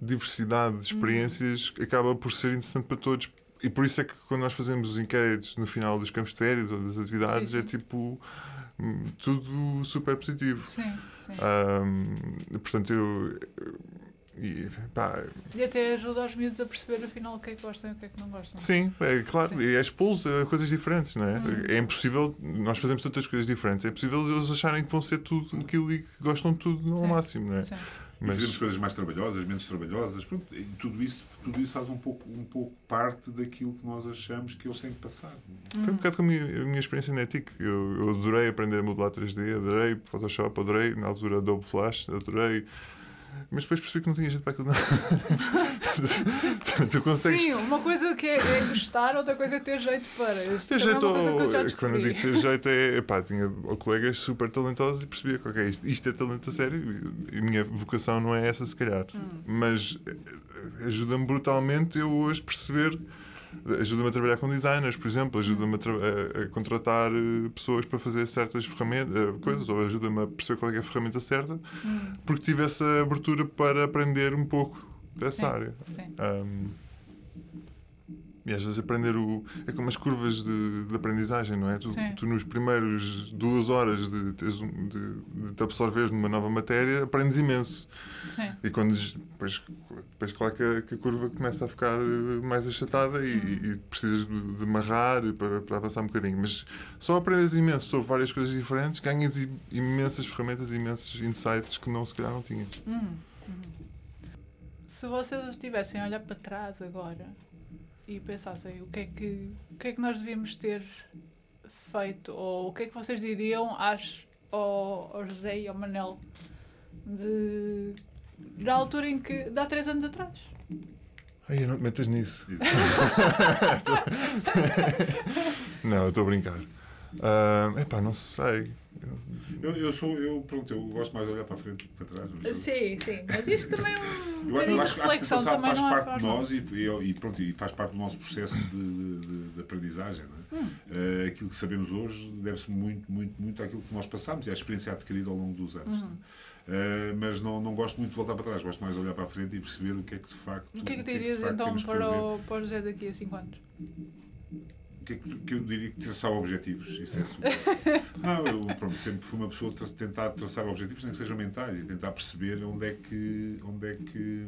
diversidade de experiências acaba por ser interessante para todos. E por isso é que quando nós fazemos os inquéritos no final dos campos de férias ou das atividades, é tipo hum, tudo super positivo. Sim, Ahm, portanto, eu. E, pá, E até ajuda os miúdos a perceber afinal o que é que gostam e o que é que não gostam. sim, é claro, Sim. e é expô-los a coisas diferentes, não é? Uhum. É impossível, nós fazemos tantas coisas diferentes, é impossível eles acharem que vão ser tudo aquilo e que gostam de tudo no Sim. máximo, não é? Sim. Mas... Fazemos coisas mais trabalhosas, menos trabalhosas. Pronto, e tudo, isso, tudo isso faz um pouco, um pouco parte daquilo que nós achamos que eles têm que passar. foi um bocado como a minha, a minha experiência na ETIC. Eu, eu adorei aprender a modelar 3D, adorei Photoshop, adorei, na altura Adobe Flash, adorei. Mas depois percebi que não tinha jeito para aquilo. Não. *laughs* tu consegues Sim, uma coisa que é, é gostar, outra coisa é ter jeito para. Isto Ter é jeito, ao- quando eu digo ter jeito, é pá, tinha colegas super talentosos e percebia que ok, isto, isto é talento a sério e a minha vocação não é essa, se calhar. Hum. Mas eh, ajuda-me brutalmente eu hoje perceber. Ajuda-me a trabalhar com designers, por exemplo, ajuda-me a, a- contratar eh, pessoas para fazer certas ferramentas, eh, coisas, ou ajuda-me a perceber qual é, é a ferramenta certa, Hum, porque tive essa abertura para aprender um pouco dessa Sim. área. sim. Um, e às vezes aprender o. É como as curvas de, de aprendizagem, não é? Tu, tu nos primeiros duas horas de, teres de, de te absorveres numa nova matéria aprendes imenso. sim. E quando depois, depois claro que a, que a curva começa a ficar eh, mais achatada e, Uhum. e precisas de, de amarrar para, para avançar um bocadinho. Mas só aprendes imenso sobre várias coisas diferentes, ganhas imensas ferramentas, imensos insights que não se calhar não tinhas. Hum, hum. Se vocês estivessem a olhar para trás agora e pensassem o que é que, o que, é que nós devíamos ter feito, ou o que é que vocês diriam às, ao, ao José e ao Manel de, da altura em que. de há três anos atrás? Ai, não te metas nisso. *laughs* não, eu estou a brincar. Ah, epá, não sei. Eu, eu sou, eu, pronto, eu gosto mais de olhar para a frente do que para trás. Sim, sim, mas isto também é um Eu, acho, acho que o passado faz é parte para de nós e, e, pronto, e faz parte do nosso processo de, de, de- aprendizagem. É? Hum. Eh, aquilo que sabemos hoje deve-se muito, muito, muito àquilo que nós passamos e à experiência adquirida ao longo dos anos. É? Eh, mas não, não gosto muito de voltar para trás, gosto mais de olhar para a frente e perceber o que é que de facto, O que é que dirias facto então para o, para o José daqui a 5 anos? Que que, eu diria que traçar objetivos? Isso é super. *laughs* não, eu pronto, sempre fui uma pessoa de tentar traçar objetivos, nem que sejam mentais, e tentar perceber onde é que. onde é que.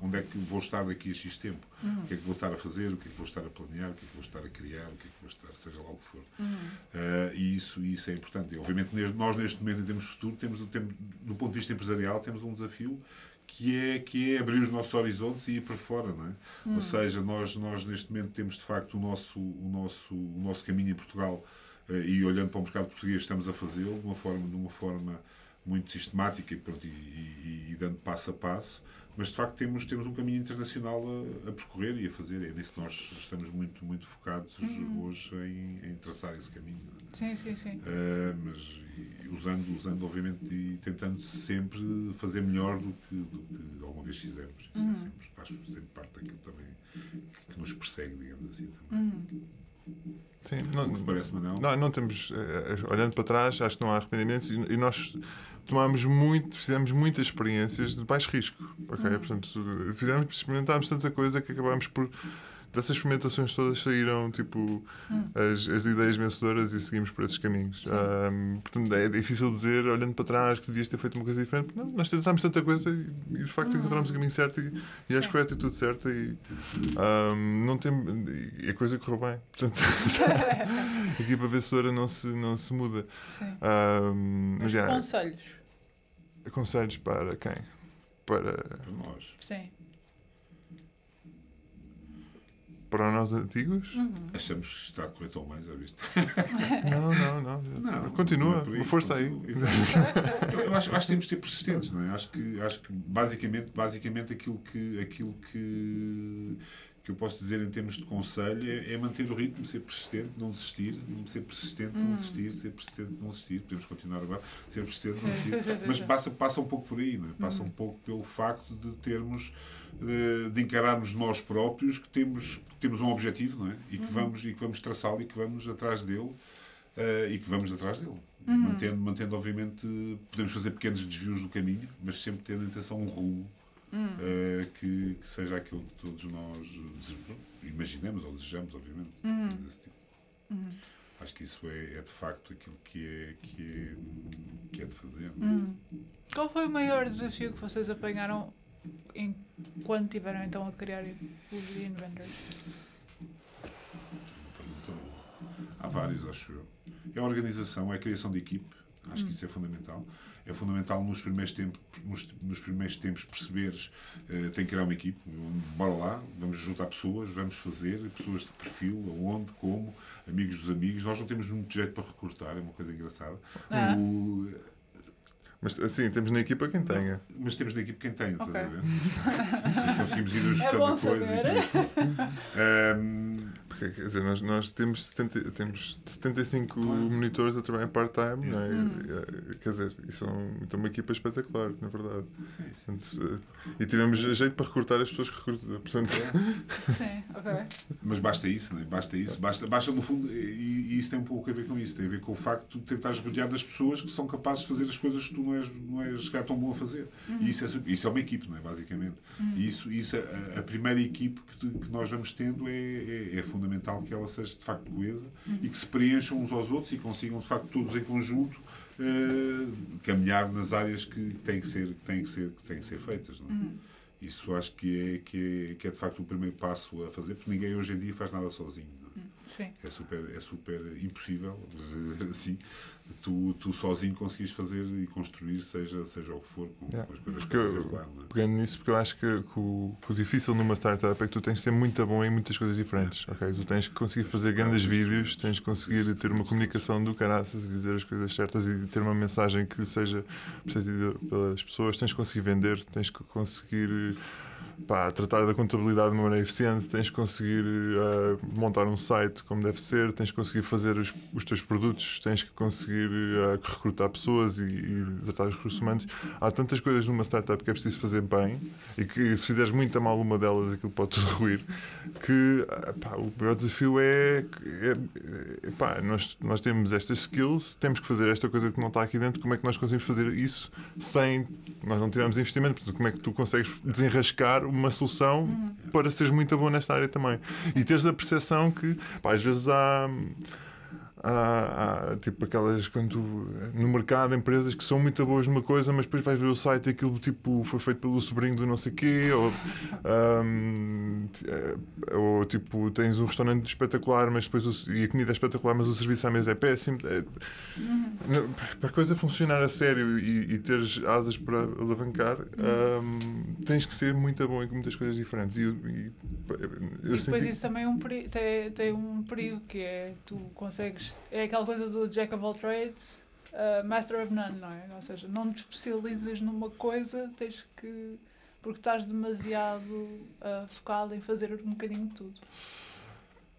onde é que vou estar daqui a X tempo. Uhum. O que é que vou estar a fazer, o que é que vou estar a planear, o que é que vou estar a criar, o que é que vou estar, seja lá o que for. Uhum. Eh, e isso, isso é importante. E, obviamente, nós neste momento, em termos de futuro, temos, o tempo- do ponto de vista empresarial, temos um desafio que é, que é abrir os nossos horizontes e ir para fora, não é? Ou seja, nós, nós neste momento temos de facto o nosso, o nosso, o nosso caminho em Portugal eh, e olhando para o mercado português estamos a fazê-lo de uma forma, de uma forma muito sistemática e, pronto, e, e- e dando passo a passo, mas de facto temos, temos um caminho internacional a, a percorrer e a fazer. É nisso que nós estamos muito, muito focados hoje em, em traçar esse caminho. é? Sim, sim, sim. Uh, mas e usando, usando obviamente e tentando sempre fazer melhor do que, do que alguma vez fizemos. Isso é Uhum. sempre, faz sempre parte daquilo também que, que nos persegue, digamos assim. Também. Uhum. Sim, O que não, parece, Manel? não, não temos. eh, olhando para trás, acho que não há arrependimentos e, e nós tomámos muito, fizemos muitas experiências de baixo risco. ok? Portanto, fizemos, experimentámos tanta coisa que acabámos por. Dessas experimentações todas saíram tipo as, as ideias vencedoras e seguimos por esses caminhos. Ahm, portanto, é difícil dizer, olhando para trás, que devias ter feito uma coisa diferente. Não, nós tentámos tanta coisa e, e, de facto encontramos o caminho certo e, e acho que foi a atitude certa e ahm, não tem, e a coisa correu bem. Portanto, *laughs* a equipa vencedora não se, não se muda. sim. Ahm, mas Mas já, conselhos? conselhos para quem? Para. Para nós. Sim. Para nós antigos? Uhum. Achamos que está a correr tão bem, já viste? *laughs* Não, não, não. Não, Continua, não é por aí, força aí. continua. Exato. eu, *laughs* eu acho, acho que temos de ser persistentes, não é? Acho que, acho que basicamente, basicamente aquilo que. Aquilo que que eu posso dizer em termos de conselho é, é manter o ritmo, ser persistente, não desistir, ser persistente, não desistir, ser persistente, não desistir. Podemos continuar agora, ser persistente, não desistir. Mas passa, passa um pouco por aí, não é? passa um pouco pelo facto de termos, de, de encararmos nós próprios que temos, que temos um objetivo não é? e, que vamos, e que vamos traçá-lo e que vamos atrás dele. eh, e que vamos atrás dele. Mantendo, mantendo, obviamente, podemos fazer pequenos desvios do caminho, mas sempre tendo em atenção um rumo eh, que, que seja aquilo que todos nós imaginemos ou desejamos, obviamente. desse tipo. Acho que isso é, é de facto aquilo que é, que é, que é de fazer. Qual foi o maior desafio que vocês apanharam enquanto tiveram então a criar o The Inventors? Há vários, acho eu. É a organização, é a criação de equipe. Acho que isso é fundamental. É fundamental nos primeiros tempos, nos, nos primeiros tempos perceberes eh, tem que criar uma equipe. Bora lá, vamos juntar pessoas, vamos fazer, pessoas de perfil, aonde, como, amigos dos amigos. Nós não temos muito jeito para recrutar, é uma coisa engraçada. Ah. O- Mas assim, temos na equipa quem tenha. mas temos na equipe quem tem, estás a ver? Nós conseguimos ir *laughs* ajustando bom a coisa. e saber. fora. *laughs* Porque, quer dizer, nós, nós temos, 70, temos 75 monitores a trabalhar part-time, é? Quer dizer, isso é, um, então uma equipa espetacular, na verdade. sim, sim. Portanto, eh, e tivemos jeito para recrutar as pessoas que recrutam. Portanto, Sim, *laughs* ok. Mas basta isso, né? basta isso. Basta, basta no fundo, e, e isso tem um pouco a ver com isso. Tem a ver com o facto de tentares rodear das pessoas que são capazes de fazer as coisas que tu não és, não és tão bom a fazer. E isso é, isso é uma equipe, não é? basicamente. E isso, isso a, a primeira equipe que, tu- que nós vamos tendo é, é, é fundamental que ela seja de facto coesa e que se preencham uns aos outros e consigam de facto todos em conjunto eh, caminhar nas áreas que têm que ser, que têm que ser, que têm que ser feitas. É? Isso acho que é, que, é, que é de facto o primeiro passo a fazer, porque ninguém hoje em dia faz nada sozinho. é? Sim. É super, é super impossível, assim, tu, tu sozinho conseguires fazer e construir, seja, seja o que for, com, Yeah. com as coisas que Porque eu- tens lá. É? pegando nisso, porque eu acho que, que o, que o difícil numa startup é que tu tens de ser muito bom em muitas coisas diferentes. ok? Tu tens que conseguir fazer grandes vídeos, tens que conseguir ter uma comunicação do caraças e dizer as coisas certas e ter uma mensagem que seja percebida pelas pessoas, tens que conseguir vender, tens que conseguir pá, tratar da contabilidade de uma maneira eficiente, tens que conseguir ah, montar um site como deve ser, tens que conseguir fazer os, os teus produtos, tens que conseguir ah, recrutar pessoas e, e tratar os recursos humanos. Há tantas coisas numa startup que é preciso fazer bem e que se fizeres muito mal uma delas aquilo pode *laughs* ruir. Que ah, pá, o maior desafio é, é, é pá, nós, nós temos estas skills, temos que fazer esta coisa que não está aqui dentro, como é que nós conseguimos fazer isso sem nós não tivemos investimento, portanto, como é que tu consegues desenrascar uma solução para seres muito bom nesta área também. E teres a percepção que pá, às vezes há há, há, tipo aquelas quando tu, no mercado empresas que são muito boas numa coisa mas depois vais ver o site e aquilo tipo foi feito pelo sobrinho do não sei quê ou, ahm, eh, ou tipo tens um restaurante espetacular mas depois o- e a comida é espetacular mas o serviço à mesa é péssimo É- não, para a coisa funcionar a sério e, e teres asas para alavancar ahm, tens que ser muito bom em muitas coisas diferentes e, e, eu E depois senti isso também é um tem, tem um perigo que é tu consegues. É aquela coisa do Jack of all trades, uh, Master of none, não é? Ou seja, não te especializas numa coisa, tens que. porque estás demasiado uh, focado em fazer um bocadinho de tudo.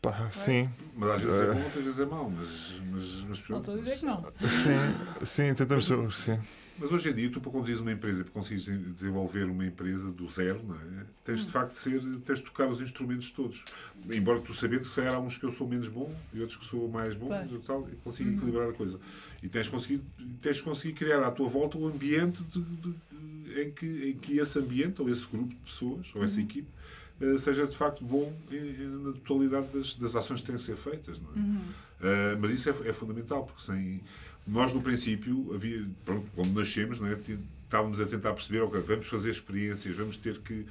pá, sim Mas às vezes é bom, outras vezes é mau. Mas, mas, mas, Não pronto, estou a dizer que não. Sim, sim, tentamos. Sim. Mas hoje em dia, tu para conduzir uma empresa, para conseguires desenvolver uma empresa do zero, não é? tens de facto de ser, tens de tocar os instrumentos todos. Embora tu sabendo que se calhar há uns que eu sou menos bom e outros que sou mais bom e tal, e consigo equilibrar a coisa. E tens de conseguir, tens de conseguir criar à tua volta um ambiente de- de- em, que, em que esse ambiente, ou esse grupo de pessoas, ou essa equipe, eh, seja de facto bom na totalidade das, das ações que têm que ser feitas. Não é? Uh, mas isso é, é fundamental, porque sem, nós no princípio, havia, pronto, quando nascemos, não é? estávamos a tentar perceber, ok, vamos fazer experiências, vamos ter que.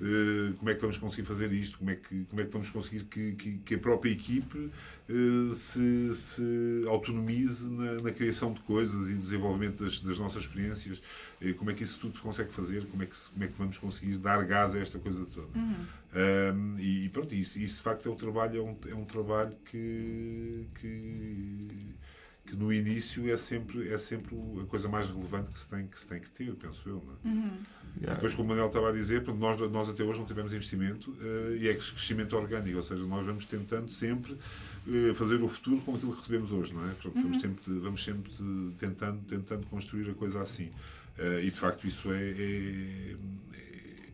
Uh, como é que vamos conseguir fazer isto? Como é que, como é que vamos conseguir que, que, que a própria equipe uh, se, se autonomize na, na, criação de coisas e desenvolvimento das, das nossas experiências? Uh, como é que isso tudo se consegue fazer? Como é que, como é que vamos conseguir dar gás a esta coisa toda? Uhum. Um, e, pronto, isso, isso de facto é um trabalho, é um, é um trabalho que, que que no início é sempre, é sempre a coisa mais relevante que se tem que, se tem que ter, penso eu. É? Uhum. Yeah. Depois, como o Manuel estava a dizer, nós, nós até hoje não tivemos investimento uh, e é crescimento orgânico, ou seja, nós vamos tentando sempre uh, fazer o futuro com aquilo que recebemos hoje, não é? Portanto, uhum. vamos, sempre, vamos sempre tentando, tentando construir a coisa assim. Uh, e de facto isso é, é,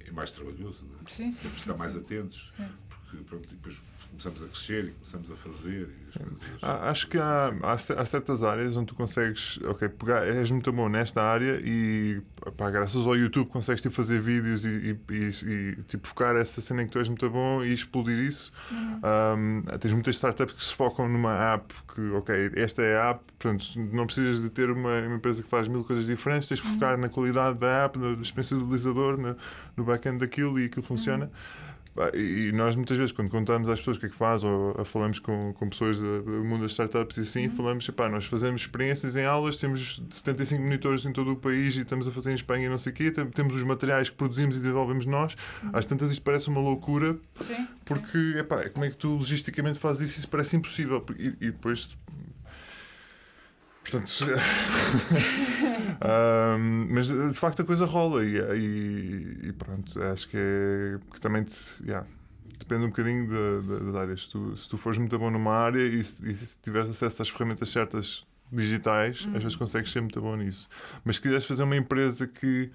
é mais trabalhoso, não é? Sim, sim, estar mais atentos, sim. porque pronto, depois começamos a crescer e começamos a fazer. Coisas, ah, acho que há, há, há, certas áreas onde tu consegues, ok, pegar, és muito bom nesta área e pá, graças ao YouTube consegues tipo, fazer vídeos e, e, e, e, tipo, focar essa cena em que tu és muito bom e explodir isso. Uhum. Um, tens muitas startups que se focam numa app que, ok, esta é a app, portanto, não precisas de ter uma, uma empresa que faz mil coisas diferentes, tens que focar uhum. na qualidade da app, na experiência do utilizador, no, no back-end daquilo e aquilo funciona. Uhum. E nós muitas vezes, quando contamos às pessoas o que é que faz, ou falamos com, com pessoas do mundo das startups e assim, uhum. falamos, epá, nós fazemos experiências em aulas, temos 75 monitores em todo o país e estamos a fazer em Espanha e não sei o quê, temos os materiais que produzimos e desenvolvemos nós. Uhum. Às tantas isto parece uma loucura, sim, porque. Epá, como é que tu logisticamente fazes isso? Isso parece impossível. E, e depois Portanto, *laughs* um, mas de facto a coisa rola e, e, e pronto, acho que, é, que também yeah, depende um bocadinho das áreas. Se tu, se tu fores muito bom numa área e, e se tiveres acesso às ferramentas certas digitais, uhum. às vezes consegues ser muito bom nisso. Mas se quiseres fazer uma empresa que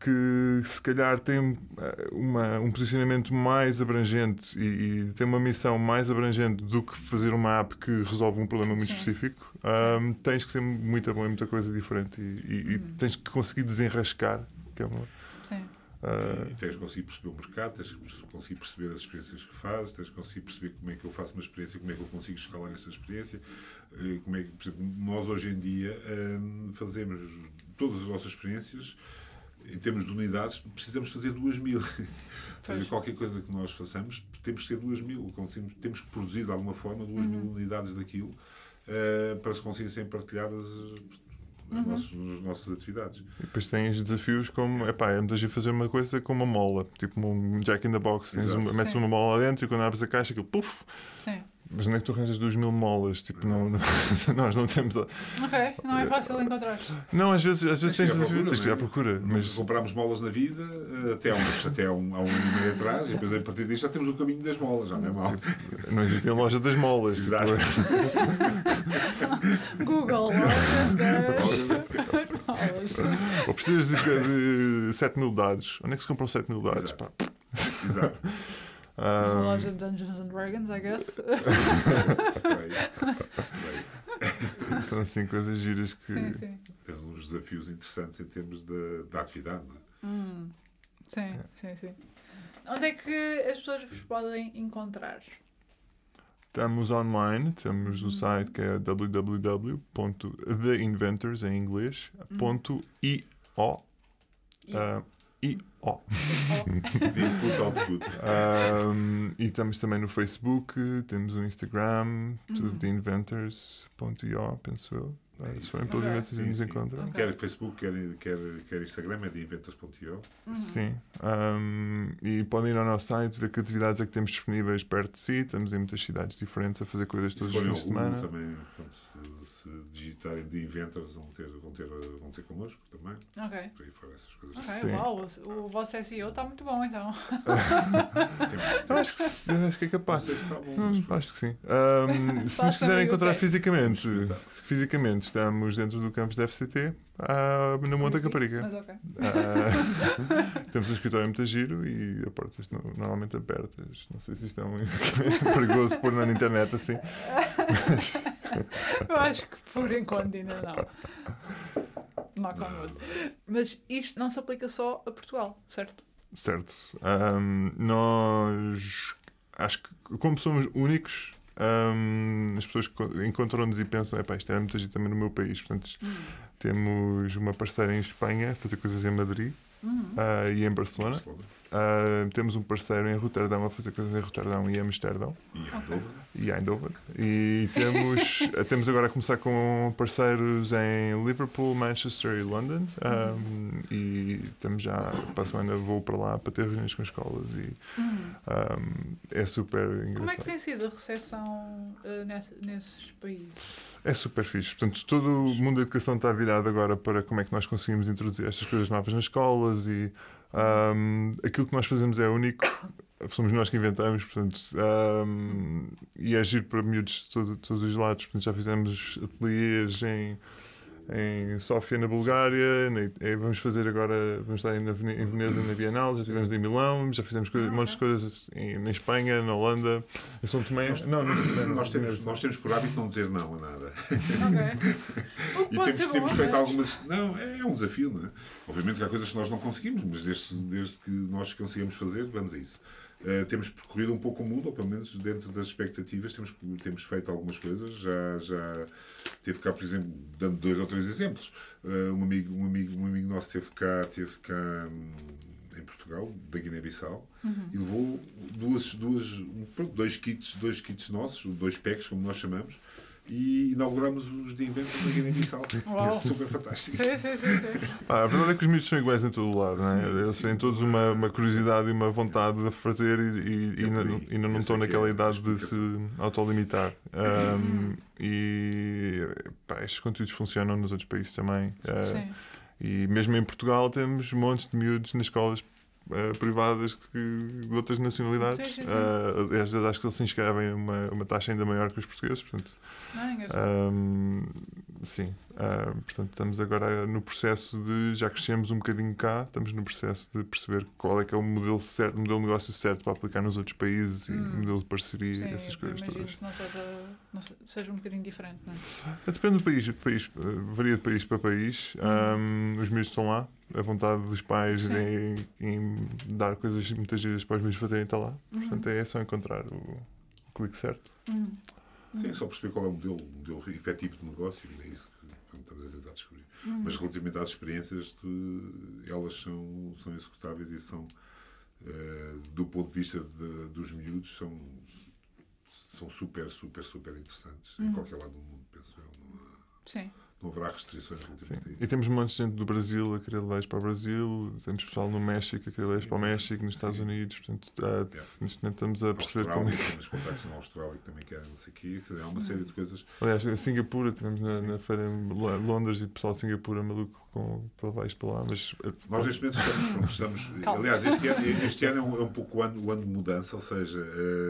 que se calhar tem eh, uma, um posicionamento mais abrangente e, e, tem uma missão mais abrangente do que fazer uma app que resolve um problema muito Sim. específico, um, tens que ser muito bom em muita coisa diferente e, e, uhum. e tens que conseguir desenrascar. Que é uma, Sim. Uh... E tens que conseguir perceber o mercado, tens que conseguir perceber as experiências que fazes, tens que conseguir perceber como é que eu faço uma experiência, como é que eu consigo escalar esta experiência. Eh, como é que, por exemplo, nós hoje em dia um, fazemos todas as nossas experiências em termos de unidades, precisamos fazer duas mil. *laughs* Ou seja, qualquer coisa que nós façamos, temos que ter duas mil. Temos que produzir, de alguma forma, duas uhum. mil unidades daquilo uh, para se conseguirem ser partilhadas nas, uhum. nossas, nas nossas atividades. E depois tens desafios como, epá, é muito agir fazer uma coisa com uma mola, tipo um jack in the box. Tens metes uma mola dentro e quando abres a caixa, aquilo, puf! Sim. Mas onde é que tu arranjas 2 mil molas? Tipo, não, não *laughs* nós não temos. A... Ok, não é fácil encontrar. Não, às vezes, às vezes tens, procura, tens que ir à procura. Mas... Comprámos molas na vida eh, até, uns, até há um, há um ano e meio atrás, e depois a partir disto já temos o caminho das molas, já não é mal. Tipo, não existe a loja das molas. Tipo, Exato. Tipo... *laughs* Google, loja das molas. Ou precisas de, de 7 mil dados. Onde é que se compram 7 mil dados? Exato. Exato. Um, loja de Dungeons and Dragons, I guess. *laughs* São assim coisas giras que. Sim, sim. Tem uns desafios interessantes em termos de, de atividade, não é? Hum. Sim, é. sim, sim. Onde é que as pessoas vos podem encontrar? Estamos online, temos o hum. site que é www.theinventors em inglês, .io. Uh, I-O. Input, output. Um, e estamos também no Facebook, temos o Instagram, tudo uhum. de inventors.io, penso eu. É se forem pelos eventos, okay. nos encontram. Okay. Quer Facebook, quer, quer, quer Instagram, é de inventors.io. Uhum. Sim. Um, e podem ir ao nosso site ver que atividades é que temos disponíveis perto de si. Estamos em muitas cidades diferentes a fazer coisas todos os fins de semana. Também, se, se, digitarem de Inventors, vão ter, vão, ter, vão ter connosco também. Ok. Por aí fora essas coisas. Ok, Sim. uau, o, o vosso SEO está muito bom então. *laughs* eu, acho que, acho que é capaz. Não sei se está bom. Hum, acho que sim. Um, se nos quiserem encontrar fisicamente, fisicamente estamos dentro do campus da FCT, ah, na Monta Caparica. Mas ok. Ah, *laughs* temos um escritório muito giro e a portas normalmente abertas. Não sei se isto é um *laughs* perigoso pôr na internet assim. Mas... Eu acho que por enquanto ainda não. Knock on wood. Mas isto não se aplica só a Portugal, certo? Certo. Um, nós acho que como somos únicos hum, as pessoas co- encontram-nos e pensam, epá, isto era muita gente também no meu país. Portanto, temos uma parceira em Espanha a fazer coisas em Madrid ah, e em Barcelona. Barcelona. Ah, temos um parceiro em Roterdão a fazer coisas em Roterdão e Amsterdão E Eindhoven. e Eindhoven. E temos, temos agora a começar com parceiros em Liverpool, Manchester e London. Um, e estamos já, para a semana vou para lá para ter reuniões com escolas e um, é super Como é que engraçado. tem sido a recepção eh, nesse- nesses países? É super fixe. Portanto, todo o mundo da educação está virado agora para como é que nós conseguimos introduzir estas coisas novas nas escolas e um, aquilo que nós fazemos é único. Somos nós que inventamos, portanto, um, e é giro para miúdos de todo- todos os lados. Portanto, já fizemos ateliês em, em Sófia, na Bulgária, na- eh, vamos fazer agora, vamos estar em, em Veneza, na Bienal, já estivemos em Milão, já fizemos coisas, montes de coisas em, na Espanha, na Holanda, em São Tomé. Não, não, não, não, Nós temos, nós temos por hábito não dizer não a nada. Ok. *laughs* O que E temos, temos feito mas- algumas. Não, é, é um desafio, não é? Obviamente que há coisas que nós não conseguimos, mas desde, desde que nós conseguimos fazer, vamos a isso. Eh, temos percorrido um pouco o mundo, ou pelo menos dentro das expectativas, temos, temos feito algumas coisas. Já, já teve cá, por exemplo, dando dois ou três exemplos, eh, um, amigo, um, amigo, um amigo nosso teve cá, teve cá hum, em Portugal, da Guiné-Bissau, e levou duas, duas, um, pronto, dois, kits, dois kits nossos, dois packs, como nós chamamos, e inauguramos os de inventos da Guiné-Bissau. É super fantástico. Sim, sim, sim. Ah, a verdade é que os miúdos são iguais em todo o lado, não é? Sim, Eles têm todos uma, uma curiosidade e uma vontade de fazer e, e, É e por não, estão é que naquela é idade de se autolimitar. Um, e pá, estes conteúdos funcionam nos outros países também. Sim. e mesmo em Portugal temos montes de miúdos nas escolas ah, privadas que, de outras nacionalidades. Ah, aliás, eu acho que eles se inscrevem uma, uma taxa ainda maior que os portugueses. Portanto, é engraçado. Ahm, sim, ah, portanto, estamos agora no processo de. Já crescemos um bocadinho cá, estamos no processo de perceber qual é que é o modelo, certo, o modelo de negócio certo para aplicar nos outros países e Hum. modelo de parceria Sim, e essas coisas todas. que não seja, não se- seja um bocadinho diferente, não é? Depende do país, país ah, varia de país para país. Ahm, os miúdos estão lá, a vontade dos pais em, em dar coisas muitas giras para os miúdos fazerem está lá. Uhum. Portanto, é só encontrar o, o clique certo. Hum. Sim, só perceber qual é o modelo, o modelo efetivo de negócio, é isso que estamos a tentar descobrir. Hum. Mas relativamente às experiências, de- elas são, são executáveis e são, eh, do ponto de vista de- dos miúdos, são, são super, super, super interessantes. Em qualquer lado do mundo, penso eu. Não, há- Sim. Não haverá restrições relativamente a E isso. temos um monte de gente do Brasil a querer leis para o Brasil, temos pessoal no México a querer leis Sim, para o México, nos Estados sim. Unidos, portanto, há- Yeah. neste momento estamos a perceber como. Austrália, temos contactos na Austrália que também querem, não sei o quê. Quer dizer, Há uma série de coisas. Aliás, em Singapura, tivemos na, na feira em Lo- Londres e o pessoal de Singapura maluco com, para isto para lá, mas. eh, Nós neste momento estamos, estamos *laughs* aliás, este ano, este ano é, um, é um pouco o ano, o ano de mudança, ou seja,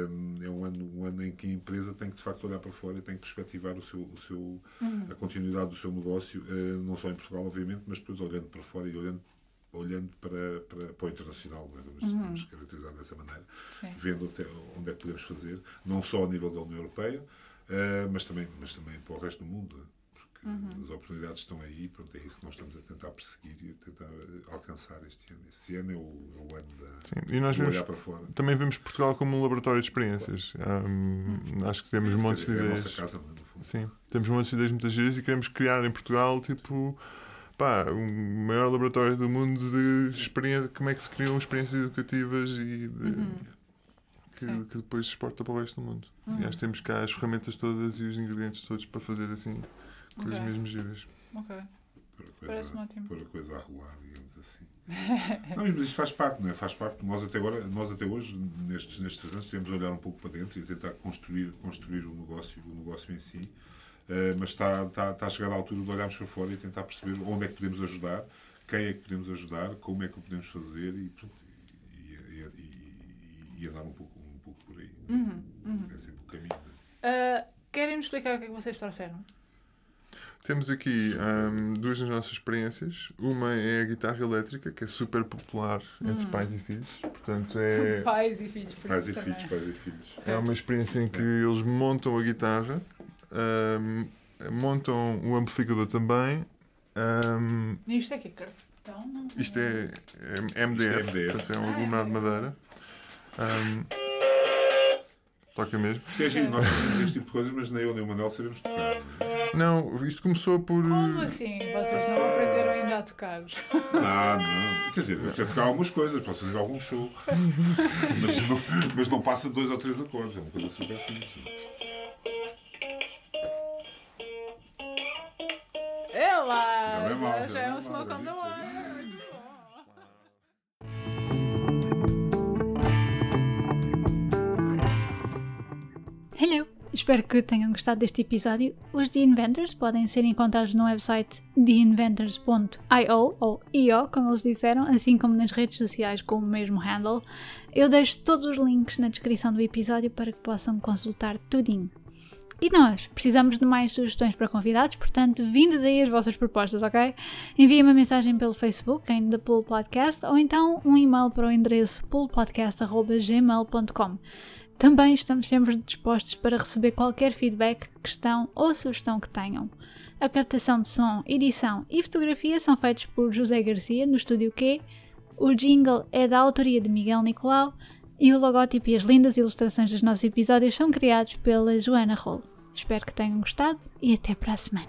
hum, é um ano, um ano em que a empresa tem que de facto olhar para fora e tem que perspectivar o seu, o seu, a continuidade do seu negócio, eh, não só em Portugal, obviamente, mas depois olhando para fora e olhando, olhando para, para, para o internacional, é? vamos, vamos caracterizar dessa maneira, Sim. vendo até onde é que podemos fazer, não só a nível da União Europeia, eh, mas, também, mas também para o resto do mundo. É? Porque as oportunidades estão aí, pronto, é isso que nós estamos a tentar perseguir e a tentar eh, alcançar este ano. Este ano é o, é o ano da, Sim. E nós de vemos, olhar para fora. também vemos Portugal como um laboratório de experiências. Hum, acho que temos montes de é a ideias. nossa casa, é, no fundo. Sim, temos montes de ideias muitas giras e queremos criar em Portugal, tipo, pá, o maior laboratório do mundo de experiência, como é que se criam experiências educativas e de- que, Sim. que depois se exporta para o resto do mundo. E acho que temos cá as ferramentas todas e os ingredientes todos para fazer assim coisas Ok. mesmo giras. Ok. Coisa, pôr a coisa a rolar, digamos assim. *laughs* não, mas isto faz parte, não é? Faz parte. Nós até agora, nós até hoje, nestes, nestes três anos, tivemos a olhar um pouco para dentro e a tentar construir, construir o negócio, o negócio em si. Eh, mas está, está, está a chegar a altura de olharmos para fora e tentar perceber onde é que podemos ajudar, quem é que podemos ajudar, como é que o podemos fazer e, pronto, e, e, e, e andar um pouco, um pouco por aí. É sempre o caminho. não é? Ah, Querem-me explicar o que é que vocês trouxeram? Temos aqui hum, duas das nossas experiências. Uma é a guitarra elétrica, que é super popular entre pais e filhos. Portanto, é, *laughs* Pais e filhos. por Pais e filhos, pais e filhos. É uma experiência em que eles montam a guitarra, ahm, montam o amplificador também. ahm, E Isto é que é cartão, não? isto é, é MDF, Isto é MDF. portanto é um Ah, aglomerado de é. madeira. Ahm, Toca mesmo. Isto é giro, nós fazemos este tipo de coisas, mas nem eu nem o Manuel sabemos tocar. Não, isto começou por. Como assim? Vocês não aprenderam ainda a tocar? Ah, não. Quer dizer, eu sei tocar algumas coisas, posso fazer algum show. *laughs* mas, não, mas não passa de dois ou três acordes, é uma coisa super simples. É lá! Já não é mau, já já é um smoke on the line. Hello! Espero que tenham gostado deste episódio. Os The Inventors podem ser encontrados no website theinventors.io ou io, como eles disseram, assim como nas redes sociais com o mesmo handle. Eu deixo todos os links na descrição do episódio para que possam consultar tudinho. E nós precisamos de mais sugestões para convidados, portanto, vindo daí as vossas propostas, ok? Enviem uma mensagem pelo Facebook em The Pool Podcast ou então um e-mail para o endereço poolpodcast.gmail.com. Também estamos sempre dispostos para receber qualquer feedback, questão ou sugestão que tenham. A captação de som, edição e fotografia são feitos por José Garcia no Estúdio Q. O jingle é da autoria de Miguel Nicolau e o logótipo e as lindas ilustrações dos nossos episódios são criados pela Joana Rolo. Espero que tenham gostado e até para a semana.